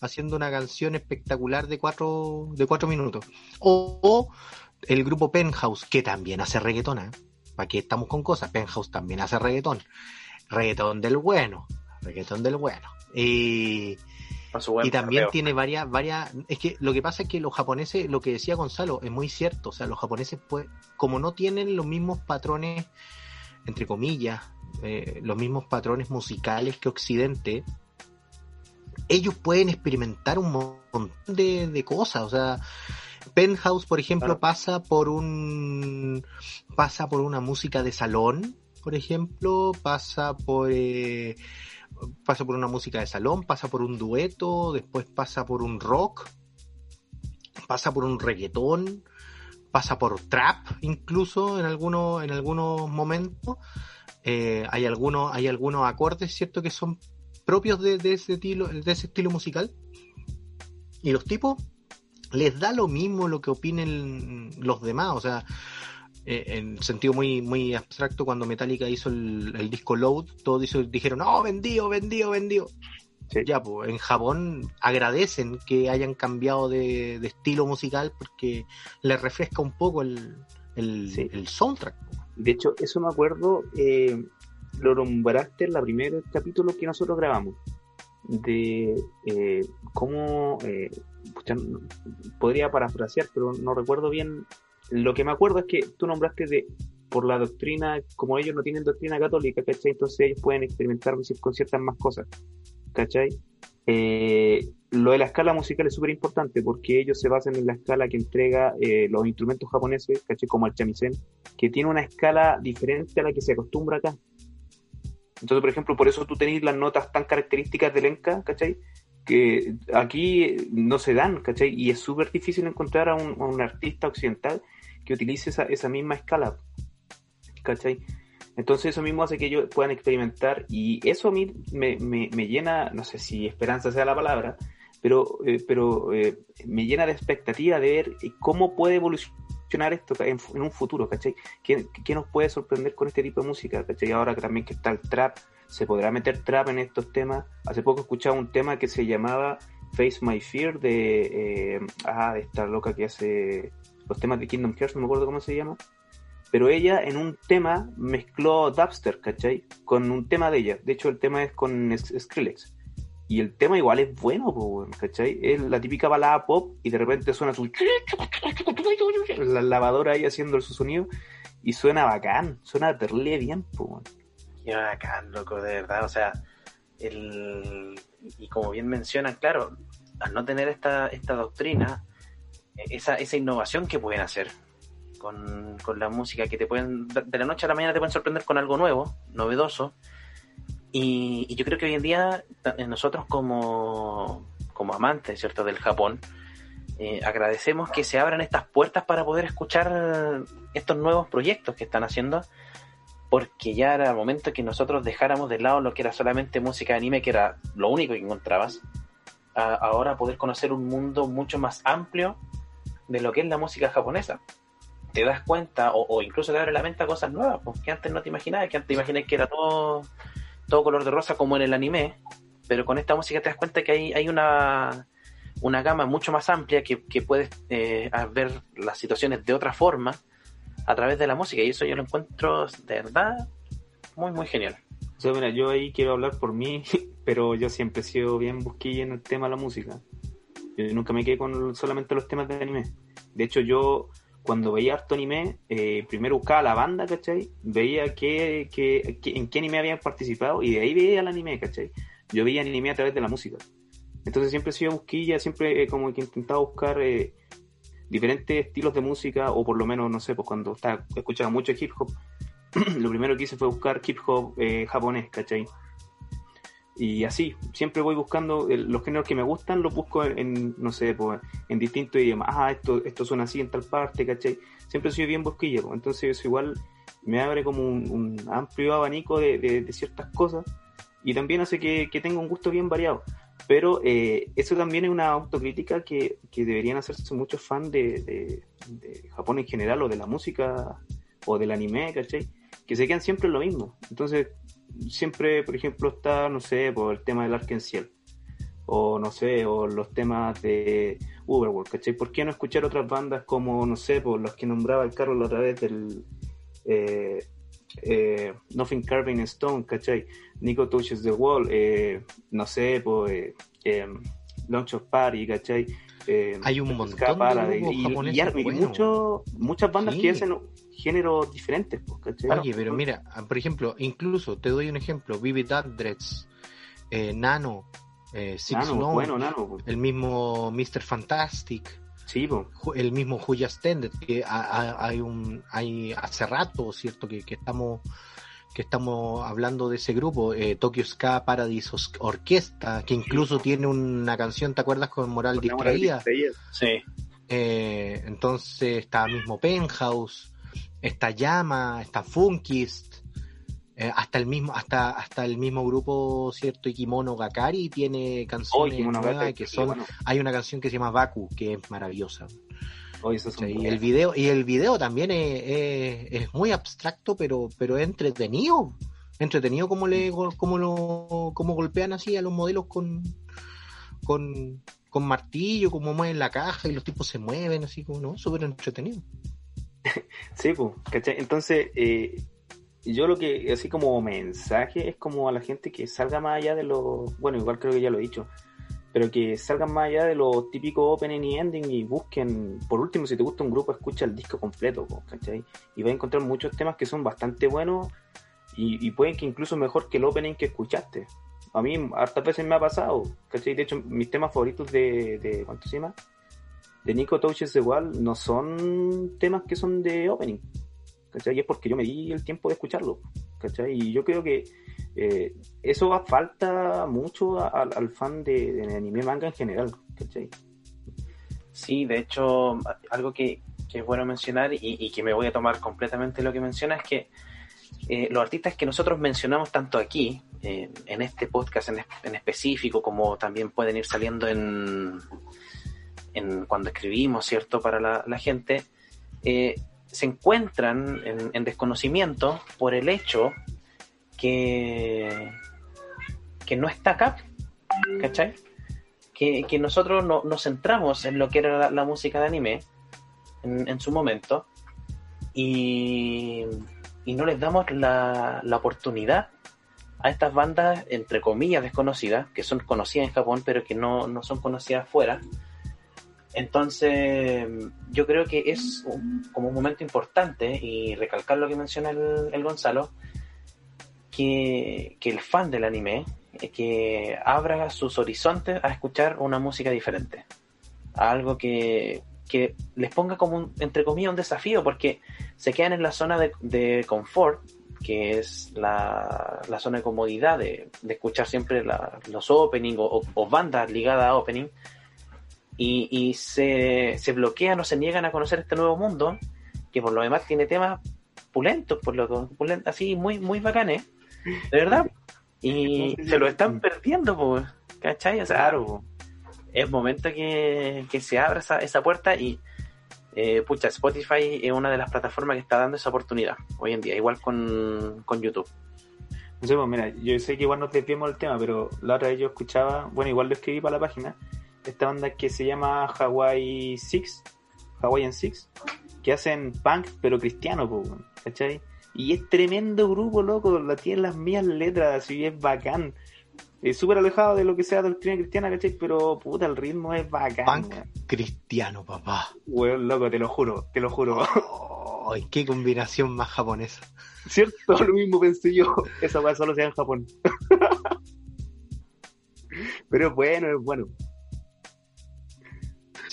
haciendo una canción espectacular de cuatro, de cuatro minutos. O, o el grupo Penthouse, que también hace reggaetón, ¿eh? ¿Para qué estamos con cosas? Penthouse también hace reggaetón. Reggaetón del bueno. Reggaetón del bueno. Y, y también perreo. tiene varias, varias. Es que lo que pasa es que los japoneses, lo que decía Gonzalo, es muy cierto. O sea, los japoneses, pues, como no tienen los mismos patrones, entre comillas, eh, los mismos patrones musicales que Occidente, ellos pueden experimentar un montón de, de cosas. O sea, Penthouse, por ejemplo, Claro. pasa por un. pasa por una música de salón, por ejemplo, pasa por. eh, pasa por una música de salón, pasa por un dueto, después pasa por un rock, pasa por un reggaetón, pasa por trap incluso en algunos, en algunos momentos. Eh, hay algunos, hay algunos acordes, ¿cierto?, que son propios de, ese estilo, de ese estilo musical. Y los tipos les da lo mismo lo que opinen los demás, o sea, eh, en sentido muy muy abstracto, cuando Metallica hizo el, disco Load, todos dijeron, no, vendido, vendido, vendido. Ya, pues en Japón agradecen que hayan cambiado de, estilo musical porque les refresca un poco el, el, soundtrack. De hecho, eso me acuerdo, eh, lo nombraste en la primer capítulo que nosotros grabamos, de eh, cómo, eh, podría parafrasear, pero no recuerdo bien, lo que me acuerdo es que tú nombraste de por la doctrina, como ellos no tienen doctrina católica, ¿cachai? Entonces ellos pueden experimentar con ciertas más cosas. ¿Cachai? Eh, lo de la escala musical es súper importante porque ellos se basan en la escala que entrega eh, los instrumentos japoneses, ¿cachai? Como el shamisen, que tiene una escala diferente a la que se acostumbra acá. Entonces, por ejemplo, por eso tú tenés las notas tan características del Enka, ¿cachai? Que aquí no se dan, ¿cachai? Y es súper difícil encontrar a un, artista occidental que utilice esa, esa misma escala, ¿cachai? Entonces eso mismo hace que ellos puedan experimentar y eso a mí me, llena, no sé si esperanza sea la palabra, pero, eh, pero eh, me llena de expectativa de ver cómo puede evolucionar esto en, un futuro, ¿cachai? ¿Qué, nos puede sorprender con este tipo de música, ¿cachai? Ahora que también que está el trap, se podrá meter trap en estos temas. Hace poco escuchaba un tema que se llamaba Face My Fear de, eh, ah, de esta loca que hace los temas de Kingdom Hearts, no me acuerdo cómo se llama pero ella en un tema mezcló dubster, ¿cachai? Con un tema de ella. De hecho, el tema es con Skrillex. Y el tema igual es bueno, ¿cachai? Es la típica balada pop y de repente suena su... La lavadora ahí haciendo su sonido y suena bacán, suena terrible bien, pues. Qué bacán, loco, de verdad. O sea, el... y como bien mencionan, claro, al no tener esta, esta doctrina, esa, esa innovación que pueden hacer, con, la música que te pueden, de la noche a la mañana te pueden sorprender con algo nuevo, novedoso. Y, yo creo que hoy en día nosotros como, como amantes, ¿cierto?, del Japón, eh, agradecemos que se abran estas puertas para poder escuchar estos nuevos proyectos que están haciendo, porque ya era el momento que nosotros dejáramos de lado lo que era solamente música de anime, que era lo único que encontrabas, ahora poder conocer un mundo mucho más amplio de lo que es la música japonesa te das cuenta o, incluso te abre la mente a cosas nuevas, porque pues, antes no te imaginabas, que antes imaginabas que era todo, todo color de rosa como en el anime, pero con esta música te das cuenta que hay, hay una, una gama mucho más amplia que, puedes eh, ver las situaciones de otra forma a través de la música y eso yo lo encuentro de verdad muy muy genial. O mira, yo ahí quiero hablar por mí, pero yo siempre he sido bien busquilla en el tema de la música. Yo nunca me quedé con solamente los temas de anime. De hecho, yo cuando veía harto anime, eh, primero buscaba la banda, ¿cachai? Veía que, en qué anime habían participado y de ahí veía el anime, ¿cachai? Yo veía anime a través de la música. Entonces siempre he sido busquilla, siempre eh, como que intentaba buscar eh, diferentes estilos de música, o por lo menos, no sé, pues cuando estaba, escuchaba mucho hip hop, lo primero que hice fue buscar hip hop japonés, ¿cachai? Y así, siempre voy buscando los géneros que me gustan, los busco en, no sé, pues, en distintos idiomas. Ah, esto, esto suena así en tal parte, ¿cachai? Siempre soy bien bosquilla, pues. entonces eso igual me abre como un, amplio abanico de, ciertas cosas y también hace que, tenga un gusto bien variado. Pero eh, eso también es una autocrítica que, deberían hacerse muchos fans de, de, Japón en general o de la música o del anime, ¿cachai? Que se quedan siempre en lo mismo. Entonces, siempre, por ejemplo, está, no sé, por el tema del Arkenciel, o no sé, o los temas de Uberworld, ¿cachai? ¿Por qué no escuchar otras bandas como, no sé, por los que nombraba el Carlos la otra vez del eh, eh, Nothing Carving Stone, ¿cachai? Nico Touches the Wall, eh, no sé, por eh, em, Launch of Party, ¿cachai? Hay un montón de y, muchas bandas que hacen géneros diferentes. Oye, pero mira, por ejemplo, incluso te doy un ejemplo, Vivid Andrets, eh, Nano, eh, Six bueno, Nano, el mismo Mr. Fantastic. Sí, el mismo Julia Stended, que hay un hay hace rato, cierto, que, estamos que estamos hablando de ese grupo, eh, Tokyo Ska Paradise Orquesta, que incluso tiene una canción, ¿te acuerdas? Con Moral Distraída. Sí. Eh, entonces está mismo Penthouse, está Llama, está Funkist, Eh, hasta el mismo, hasta, hasta el mismo grupo, cierto, Ikimono Gakari tiene Oh, canciones Kimono nuevas que son, bueno. hay una canción que se llama Baku, que es maravillosa. Oh, ¿cachai? Y el video, y el video también es, es- es muy abstracto, pero, pero es entretenido. Entretenido como le, como lo, como golpean así a los modelos con, con, con martillo, como mueven la caja y los tipos se mueven así como, ¿no? Súper entretenido. Sí, pues, ¿cachai? Entonces, eh, yo lo que, así como mensaje, es como a la gente que salga más allá de lo, bueno, igual creo que ya lo he dicho, pero que salgan más allá de los típicos opening y ending y busquen, por último, si te gusta un grupo, escucha el disco completo, ¿cachai? Y vas a encontrar muchos temas que son bastante buenos y, pueden que incluso mejor que el opening que escuchaste. A mí hartas veces me ha pasado, ¿cachai? De hecho, mis temas favoritos de, de ¿cuánto se? De Nico Touches igual no son temas que son de opening, ¿cachai? Y es porque yo me di el tiempo de escucharlo, ¿cachai? Y yo creo que eh, eso falta mucho a- al, fan de, de anime manga en general, ¿cachai? Sí, de hecho, algo que, que es bueno mencionar y, y que me voy a tomar completamente lo que menciona es que eh, los artistas que nosotros mencionamos tanto aquí, eh, en este podcast en, en específico, como también pueden ir saliendo en, en cuando escribimos, ¿cierto?, para la, la gente, eh, se encuentran en, en desconocimiento por el hecho que, que no está acá, ¿cachai? que, que nosotros no- nos centramos en lo que era la, la música de anime en, en su momento y, y no les damos la, la oportunidad a estas bandas, entre comillas, desconocidas, que son conocidas en Japón, pero que no, no son conocidas fuera. Entonces, yo creo que es un- como un momento importante, y recalcar lo que menciona el, Gonzalo, que, que el fan del anime, eh, que abra sus horizontes a escuchar una música diferente. Algo que, que les ponga como, entre comillas, un desafío, porque se quedan en la zona de, de confort, que es la, la zona de comodidad de, de escuchar siempre la- los opening o, o- o bandas ligadas a opening, y, y se, se bloquean o se niegan a conocer este nuevo mundo, que por lo demás tiene temas pulentos, por lo pulen- así muy, muy bacanes, de verdad. Y se lo están perdiendo, pues, ¿cachai? O sea, Claro, es momento que, que se abra esa, esa puerta y eh, pucha, Spotify es una de las plataformas que está dando esa oportunidad hoy en día, igual con, con YouTube. no sé, pues mira, yo sé que igual nos desviamos del tema, pero la otra vez yo escuchaba, bueno, igual lo escribí para la página, esta banda que se llama Hawaii Six, Hawaiian Six, que hacen punk pero cristiano, po, ¿cachai? Y es tremendo grupo, loco, la tienen las mías letras, así es bacán. Es súper alejado de lo que sea doctrina cristiana, ¿cachai? Pero puta, el ritmo es bacán, Punk cristiano, papá. Weón, loco, te lo juro, te lo juro. Ay, qué combinación más japonesa. ¿Cierto? Lo mismo pensé yo. Esa weá solo se da en Japón. Pero bueno, es bueno.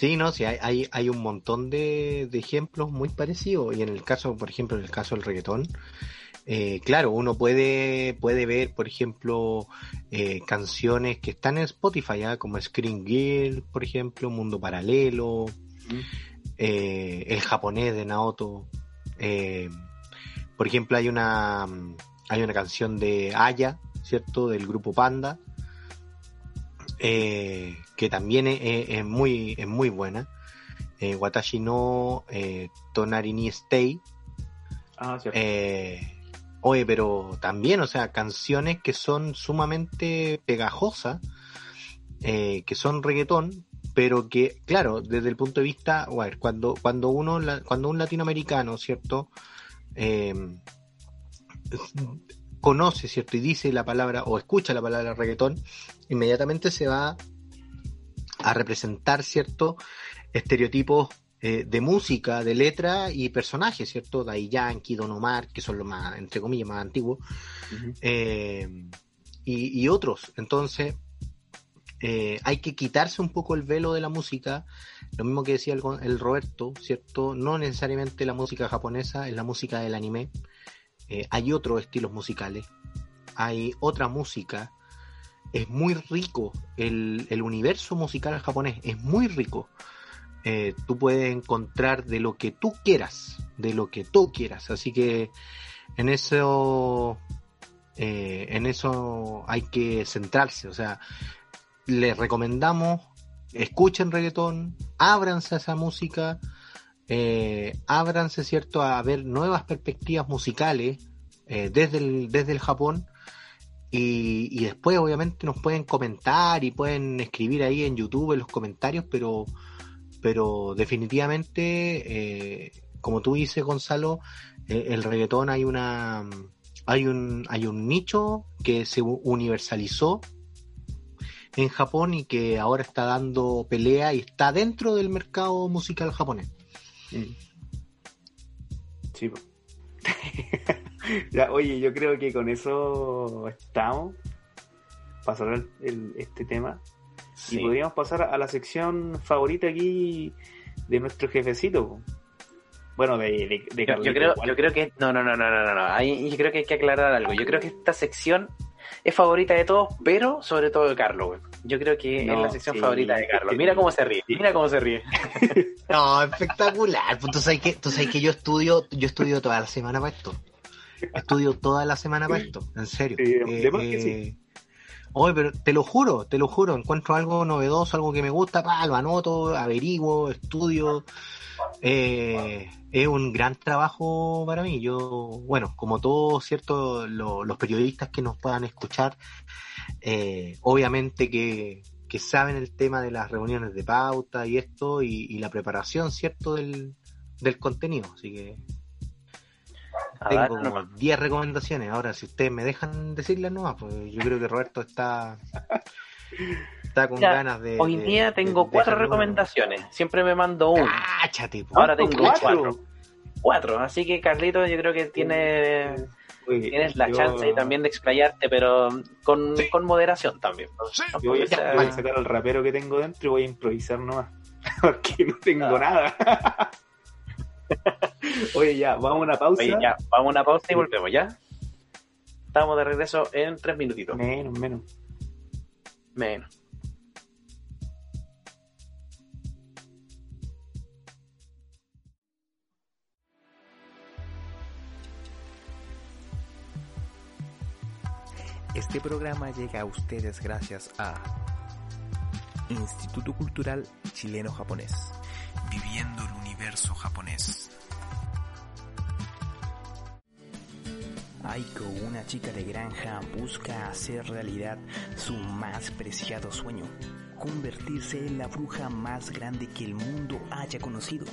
Sí, no, sí, hay, hay, hay un montón de, de ejemplos muy parecidos. Y en el caso, por ejemplo, en el caso del reggaetón, eh, claro, uno puede, puede ver, por ejemplo, eh, canciones que están en Spotify, ¿ah? como Screen Girl, por ejemplo, Mundo Paralelo, eh, El japonés de Naoto. por ejemplo, hay una, hay una canción de Aya, ¿cierto? Del grupo Panda, eh, que también es, muy, es muy buena. Eh, Watashi no eh, Tonari ni Stay. Ah, cierto. Eh, oye, pero también, o sea, canciones que son sumamente pegajosas, que son reggaetón, pero que, claro, desde el punto de vista, cuando, cuando uno, la- cuando un latinoamericano, ¿cierto? Eh, conoce, ¿cierto? Y dice la palabra o escucha la palabra reggaetón, inmediatamente se va a representar, ¿cierto? Estereotipos eh, de música, de letra y personajes, ¿cierto? Dai Yankee, Don Omar, que son los más, entre comillas, más antiguos, eh, y, y otros. Entonces, eh, hay que quitarse un poco el velo de la música, lo mismo que decía el, el Roberto, ¿cierto? No necesariamente la música japonesa, es la música del anime. Hay otros estilos musicales, hay otra música. Es muy rico el, el universo musical japonés, es muy rico. Eh, tú puedes encontrar de lo que tú quieras, de lo que tú quieras. Así que en eso eh, en eso hay que centrarse. O sea, les recomendamos, escuchen reggaetón, ábranse a esa música, eh, ábranse, ¿cierto?, a ver nuevas perspectivas musicales eh, desde, el, desde el Japón. Y, y, después, obviamente, nos pueden comentar y pueden escribir ahí en YouTube en los comentarios, pero, pero definitivamente, eh, como tú dices, Gonzalo, eh, el reggaetón hay una hay un hay un nicho que se universalizó en Japón y que ahora está dando pelea y está dentro del mercado musical japonés. Mm. Sí. ya, oye, yo creo que con eso estamos para cerrar el, este tema. Sí. Y podríamos pasar a la sección favorita aquí de nuestro jefecito. Bueno, de, de, de yo, yo, creo, yo creo que. No, no, no, no, no, no. Ahí, yo creo que hay que aclarar algo. Yo creo que esta sección es favorita de todos, pero sobre todo de Carlos. Yo creo que no, es la sección sí, favorita de Carlos. Mira cómo se ríe, mira cómo se ríe. no, espectacular. Pues tú sabes que, tú sabes que yo estudio, yo estudio toda la semana para esto. Estudio toda la semana para esto, en serio. Sí, eh, que sí. Oye, pero te lo juro, te lo juro, encuentro algo novedoso, algo que me gusta, pa, lo anoto, averiguo, estudio. Eh, es un gran trabajo para mí. Yo, bueno, como todos cierto, lo, los periodistas que nos puedan escuchar, eh, obviamente que, que, saben el tema de las reuniones de pauta y esto y, y la preparación, cierto, del, del contenido. Así que tengo como 10 recomendaciones. Ahora, si ustedes me dejan decirlas nomás, pues yo creo que Roberto está está con ganas de. Hoy día de, tengo de, cuatro de recomendaciones. Siempre me mando uno. Cáchate, po. Ahora tengo ¿Cuatro? cuatro. Cuatro. Así que Carlito, yo creo que tiene, tienes la yo- chance ahí también de explayarte, pero con, Sí. con moderación también. Sí. No Yo voy a, voy sacar al rapero que tengo dentro y voy a improvisar nomás. Porque no tengo Ah. nada. Oye, ya, vamos a una pausa. Oye, ya, vamos a una pausa y volvemos, ¿ya? Estamos de regreso en tres minutitos. Menos, menos. Menos. Este programa llega a ustedes gracias a Instituto Cultural Chileno-Japonés. Viviendo el universo japonés. Aiko, una chica de granja, busca hacer realidad su más preciado sueño, convertirse en la bruja más grande que el mundo haya conocido.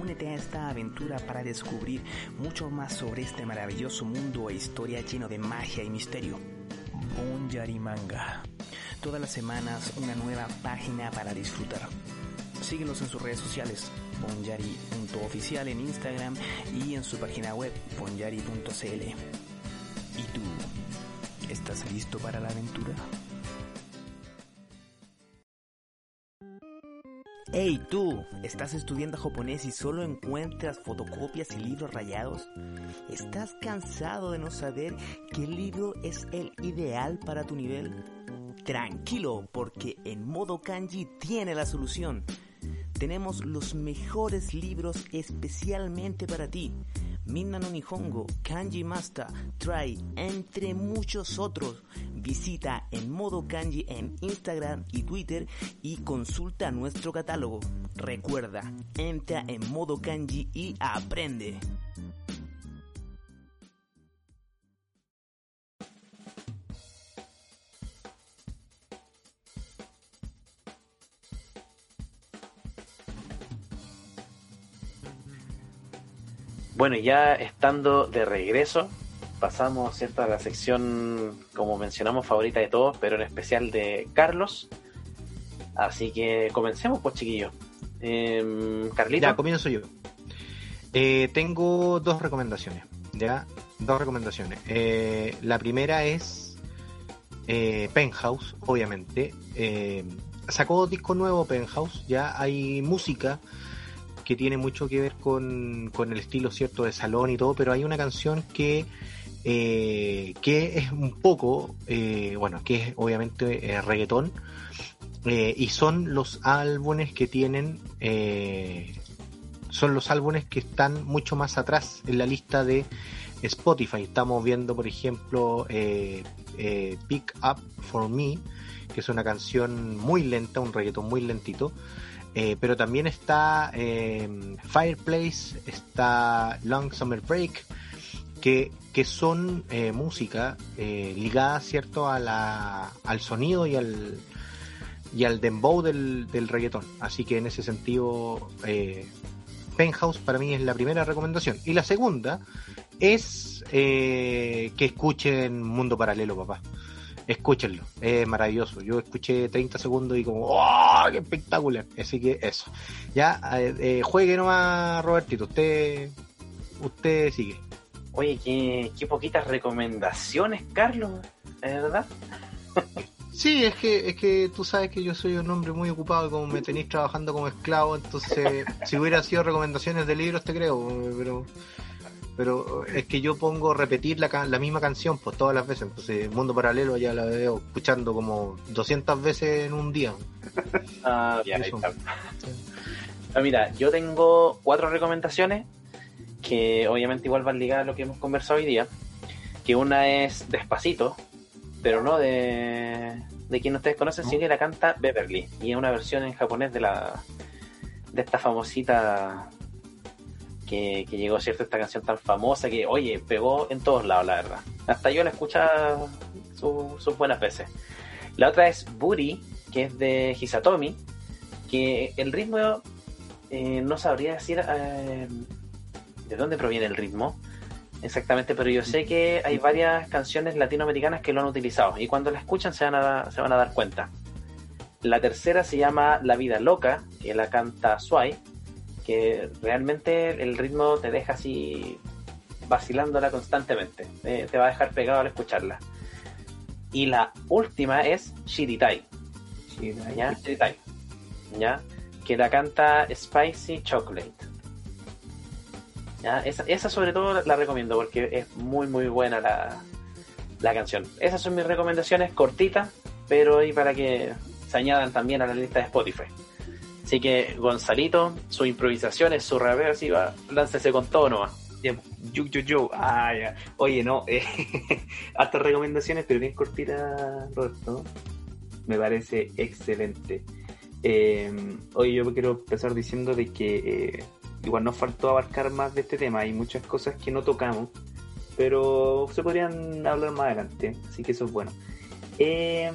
Únete a esta aventura para descubrir mucho más sobre este maravilloso mundo e historia lleno de magia y misterio. Bonyari Manga. Todas las semanas una nueva página para disfrutar. Síguenos en sus redes sociales, bonyari.oficial en Instagram y en su página web, bonyari.cl. ¿Y tú? ¿Estás listo para la aventura? Hey tú, ¿estás estudiando japonés y solo encuentras fotocopias y libros rayados? ¿Estás cansado de no saber qué libro es el ideal para tu nivel? Tranquilo, porque en modo kanji tiene la solución. Tenemos los mejores libros especialmente para ti. Minna Kanji Master, Try, entre muchos otros. Visita en modo kanji en Instagram y Twitter y consulta nuestro catálogo. Recuerda, entra en modo kanji y aprende. Bueno, ya estando de regreso, pasamos ¿cierto? a la sección, como mencionamos, favorita de todos, pero en especial de Carlos. Así que comencemos, pues, chiquillos. Eh, Carlito. Ya, comienzo yo. Eh, tengo dos recomendaciones. Ya, dos recomendaciones. Eh, la primera es eh, Penthouse, obviamente. Eh, sacó disco nuevo Penthouse. Ya hay música que tiene mucho que ver con, con el estilo cierto de salón y todo, pero hay una canción que eh, que es un poco, eh, bueno, que es obviamente eh, reggaetón, eh, y son los álbumes que tienen, son los álbumes que están mucho más atrás en la lista de Spotify. Estamos viendo, por ejemplo, Pick Up For Me, que es una canción muy lenta, un reggaetón muy lentito. Eh, pero también está eh, Fireplace, está Long Summer Break, que, que son eh, música eh, ligada, ¿cierto?, a la, al sonido y al, y al dembow del, del reggaetón. Así que en ese sentido, eh, Penthouse para mí es la primera recomendación. Y la segunda es eh, que escuchen Mundo Paralelo, papá. Escúchenlo, es maravilloso. Yo escuché 30 segundos y como, ¡oh, qué espectacular! Así que eso. Ya, eh, eh, juegue nomás, Robertito. Usted, usted sigue. Oye, qué, qué poquitas recomendaciones, Carlos, ¿es verdad? Sí, es que, es que tú sabes que yo soy un hombre muy ocupado y como me tenéis trabajando como esclavo, entonces si hubiera sido recomendaciones de libros te creo, pero pero es que yo pongo repetir la, la misma canción pues todas las veces, entonces Mundo Paralelo ya la veo escuchando como 200 veces en un día. Ah, ya, ahí está. Ah, mira, yo tengo cuatro recomendaciones que obviamente igual van ligadas a lo que hemos conversado hoy día. Que una es Despacito, pero no de, de quien ustedes conocen, ¿No? sino que la canta Beverly. Y es una versión en japonés de la de esta famosita que, llegó, ¿cierto? Esta canción tan famosa que, oye, pegó en todos lados, la verdad. Hasta yo la escuchaba su- sus buenas veces. La otra es Booty, que es de Hisatomi, que el ritmo eh, no sabría decir eh, de dónde proviene el ritmo exactamente, pero yo sé que hay varias canciones latinoamericanas que lo han utilizado y cuando la escuchan se van a, se van a dar cuenta. La tercera se llama La Vida Loca, que la canta Sway, que realmente el ritmo te deja así vacilándola constantemente, eh, te va a dejar pegado al escucharla. Y la última es Shiritai, ahí. ¿ya? Shiritai, ¿ya? Que la canta Spicy Chocolate. ¿Ya? Esa, esa sobre todo la recomiendo porque es muy muy buena la, la canción. Esas son mis recomendaciones cortitas, pero y para que se añadan también a la lista de Spotify. Así que Gonzalito, sus improvisaciones, su rapeo, así va, láncese con todo nomás. Yo, yo, yo. Ah, ya. Oye, no. Eh, hartas recomendaciones, pero bien cortita, Roberto. Me parece excelente. Eh, oye, yo quiero empezar diciendo de que eh, igual nos faltó abarcar más de este tema. Hay muchas cosas que no tocamos, pero se podrían hablar más adelante. Así que eso es bueno. Eh,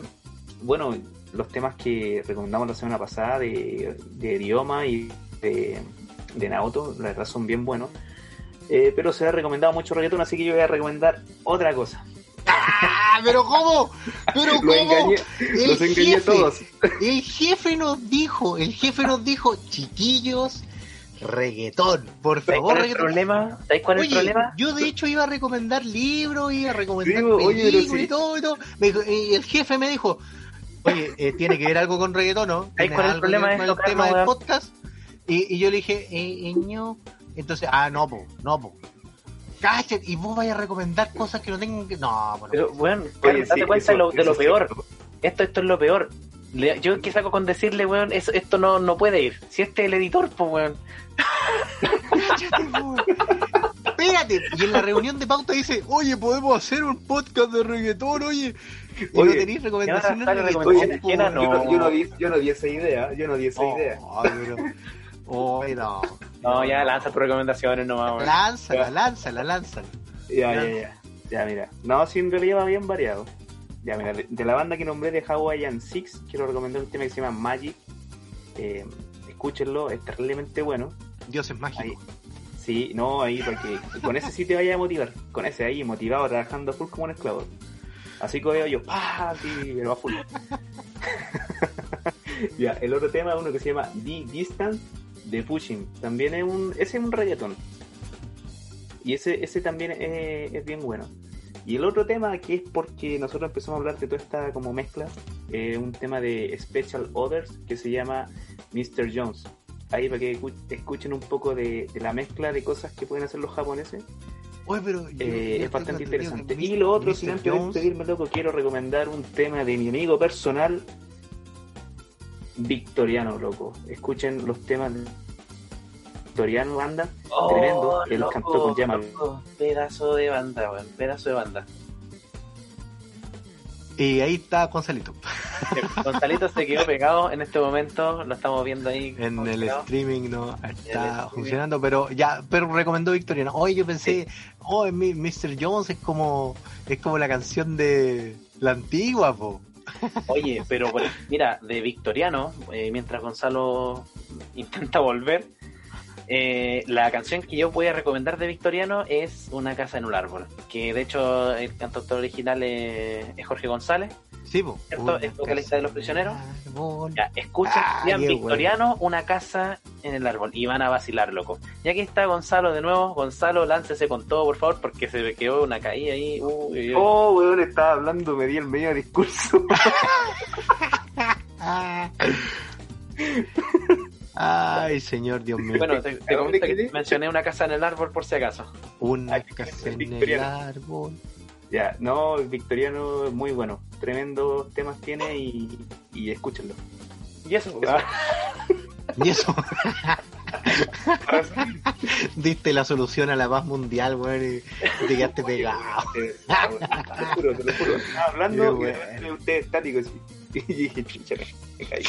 bueno, los temas que recomendamos la semana pasada de, de idioma y de, de Naoto, la verdad son bien buenos. Eh, pero se ha recomendado mucho reggaetón, así que yo voy a recomendar otra cosa. ¡Ah, pero cómo! ¿Pero cómo? engañé, El los engañé jefe, todos. El jefe nos dijo, el jefe nos dijo, chiquillos, reggaetón, por ¿Sabes favor, cuál es problema? ¿Sabes cuál es el problema? yo de hecho iba a recomendar libros, iba a recomendar Sí, oye, películas sí. y todo, y todo. Me y el jefe me dijo, oye, eh, tiene que ver algo con reggaetón, ¿no? ¿Sabes ¿Tiene cuál es el problema de el tema del weón? podcast? Y, y yo le dije, eh, eh, no. Entonces, ah, no, po, no, po. Cállate, y vos vayas a recomendar cosas que no tengan que... No, bueno. Pero, bueno, Oye, date sí, cuenta eso- de lo, de lo peor. Esto, esto es lo peor. Le- yo que saco con decirle, weón, eso- esto no, no puede ir. Si este es el editor, pues, weón. Cállate, po. Espérate, y en la reunión de pauta dice, oye, podemos hacer un podcast de reggaetón, oye. Y no Oye, tenéis recomendaciones de recomendaciones, no. Yo no, yo no di, yo no di esa idea, yo no di esa Oh, idea. pero... Oye, no. No, ya lanza tus recomendaciones nomás. Lánzala, lánzala, lánzala. Ya, ya, ya. Ya, mira. No, sí, en realidad va bien variado. Ya, mira, de, la banda que nombré de Hawaiian Six, quiero recomendar un tema que se llama Magic. Eh, escúchenlo, es terriblemente bueno. Dios es mágico. Ahí. Sí, no, ahí para que con ese sí te vaya a motivar. Con ese ahí, motivado, trabajando full como un esclavo. Así que yo, ¡pah! Pero a full. ya, el otro tema es uno que se llama The Distance de Pushing. También es un, ese es un reggaetón. Y ese, ese también es, es bien bueno. Y el otro tema que es porque nosotros empezamos a hablar de toda esta como mezcla, eh, un tema de Special Others que se llama Mr. Jones. Ahí para que escu- escuchen un poco de, de la mezcla de cosas que pueden hacer los japoneses. Oye, pero yo- Eh, yo es bastante interesante. Y lo otro, sin antes de despedirme, loco, quiero recomendar un tema de mi amigo personal, Victoriano, loco. Escuchen los temas de Victoriano Banda, tremendo, él cantó con Llama. loco, Pedazo de banda, weón, pedazo de banda. Y ahí está Gonzalito. Gonzalito se quedó pegado en este momento, lo estamos viendo ahí. En el streaming no está funcionando, pero ya, pero recomendó Victoriano. Oye, yo pensé, oh, mi- Mr. Jones es como, es como la canción de la antigua, po. Oye, pero mira, de Victoriano, eh, mientras Gonzalo intenta volver, eh, la canción que yo voy a recomendar de Victoriano es Una casa en un árbol, que de hecho el cantautor original es, es Jorge González. Sí, ¿Es vocalista de Los Prisioneros? Ya, escuchen, Ah, Victoriano, Una casa en el árbol, y van a vacilar, loco. Y aquí está Gonzalo de nuevo, Gonzalo, láncese con todo, por favor, porque se me quedó una caída ahí. Uy, uy, uy. Oh, weón, estaba hablando, me di el medio discurso. Ah. Ay, señor Dios mío. Bueno, te, te ¿A dónde comento que mencioné una casa en el árbol por si acaso. Una Ay, casa en el árbol. ya, no, Victoriano es muy bueno. Tremendos temas tiene y, y escúchenlo. Y eso, Y eso, diste la solución a la paz mundial, weón, y te quedaste pegado. Te lo juro, te lo juro. Estaba hablando bueno. usted estático. Y dije, me caí.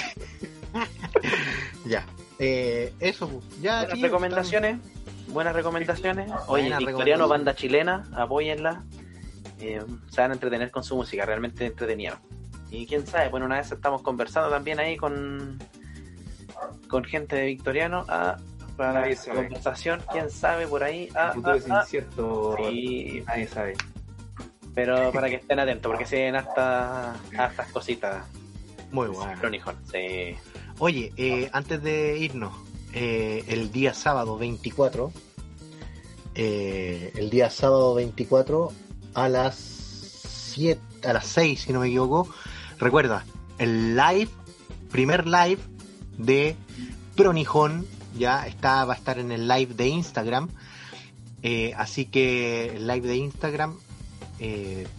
Ya. Eh, eso, ya, buenas recomendaciones. Buenas recomendaciones. Oye, Buenas Victoriano, banda chilena, apóyenla. Eh, se van a entretener con su música, realmente entretenida. Y quién sabe, bueno, una vez estamos conversando también ahí con con gente de Victoriano ah, para Nadie la sabe. conversación, quién sabe por ahí. Ah, El futuro ah, es ah. incierto, Sí, nadie sabe. pero para que estén atentos, porque se ven hasta hartas cositas. Muy bueno. Cronijón, sí. Oye, eh, antes de irnos, eh, el día sábado 24, eh, el día sábado 24 a las 7, a las 6, si no me equivoco, recuerda, el live, primer live de Pronijón, ya está, va a estar en el live de Instagram, así que el live de Instagram,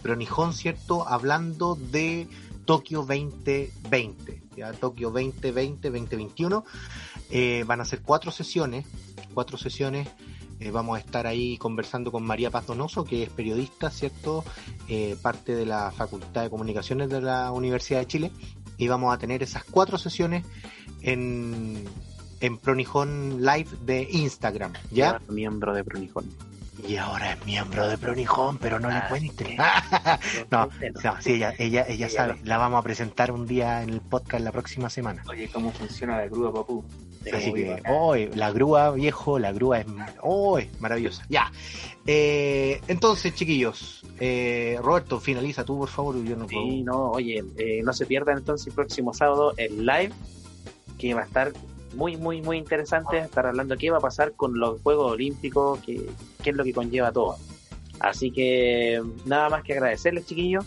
Pronijón, ¿cierto? Hablando de Tokio 2020, ya Tokio 2020, 2021. Eh, van a ser cuatro sesiones, cuatro sesiones. Eh, vamos a estar ahí conversando con María Paz Donoso, que es periodista, ¿cierto? Eh, parte de la Facultad de Comunicaciones de la Universidad de Chile. Y vamos a tener esas cuatro sesiones en, en Pronijón Live de Instagram, ¿ya? Miembro de Pronijón. Y ahora es miembro de Pronijón, pero no le Ah, cuente. No, no, sí, ella, ella, ella sabe. La vamos a presentar un día en el podcast la próxima semana. Oye, ¿cómo funciona la grúa, papú? Así que, hoy la grúa, viejo, la grúa es oh, es maravillosa. Ya. Eh, entonces, chiquillos, eh, Roberto, finaliza tú, por favor. Yo no puedo. Sí, no, oye, eh, no se pierdan entonces el próximo sábado el live, que va a estar muy, muy, muy interesante. Estar hablando qué va a pasar con los Juegos Olímpicos, qué, qué es lo que conlleva todo. Así que nada más que agradecerles, chiquillos,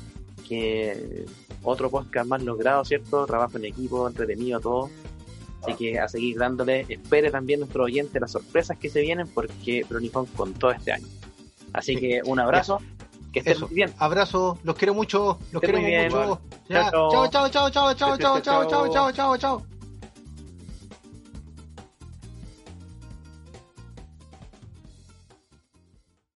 que otro podcast más logrado, ¿cierto? Trabajo en equipo, entretenido, todo. Así que a seguir dándole, espere también nuestro oyente las sorpresas que se vienen, porque Pronijón con todo este año. Así Sí. que un abrazo, que estén Eso. muy bien. Abrazo, los quiero mucho, los muy bien. mucho. Chao, Chao, chao, chao, chao, chao, chao, chao, chao, chao, chao, chao.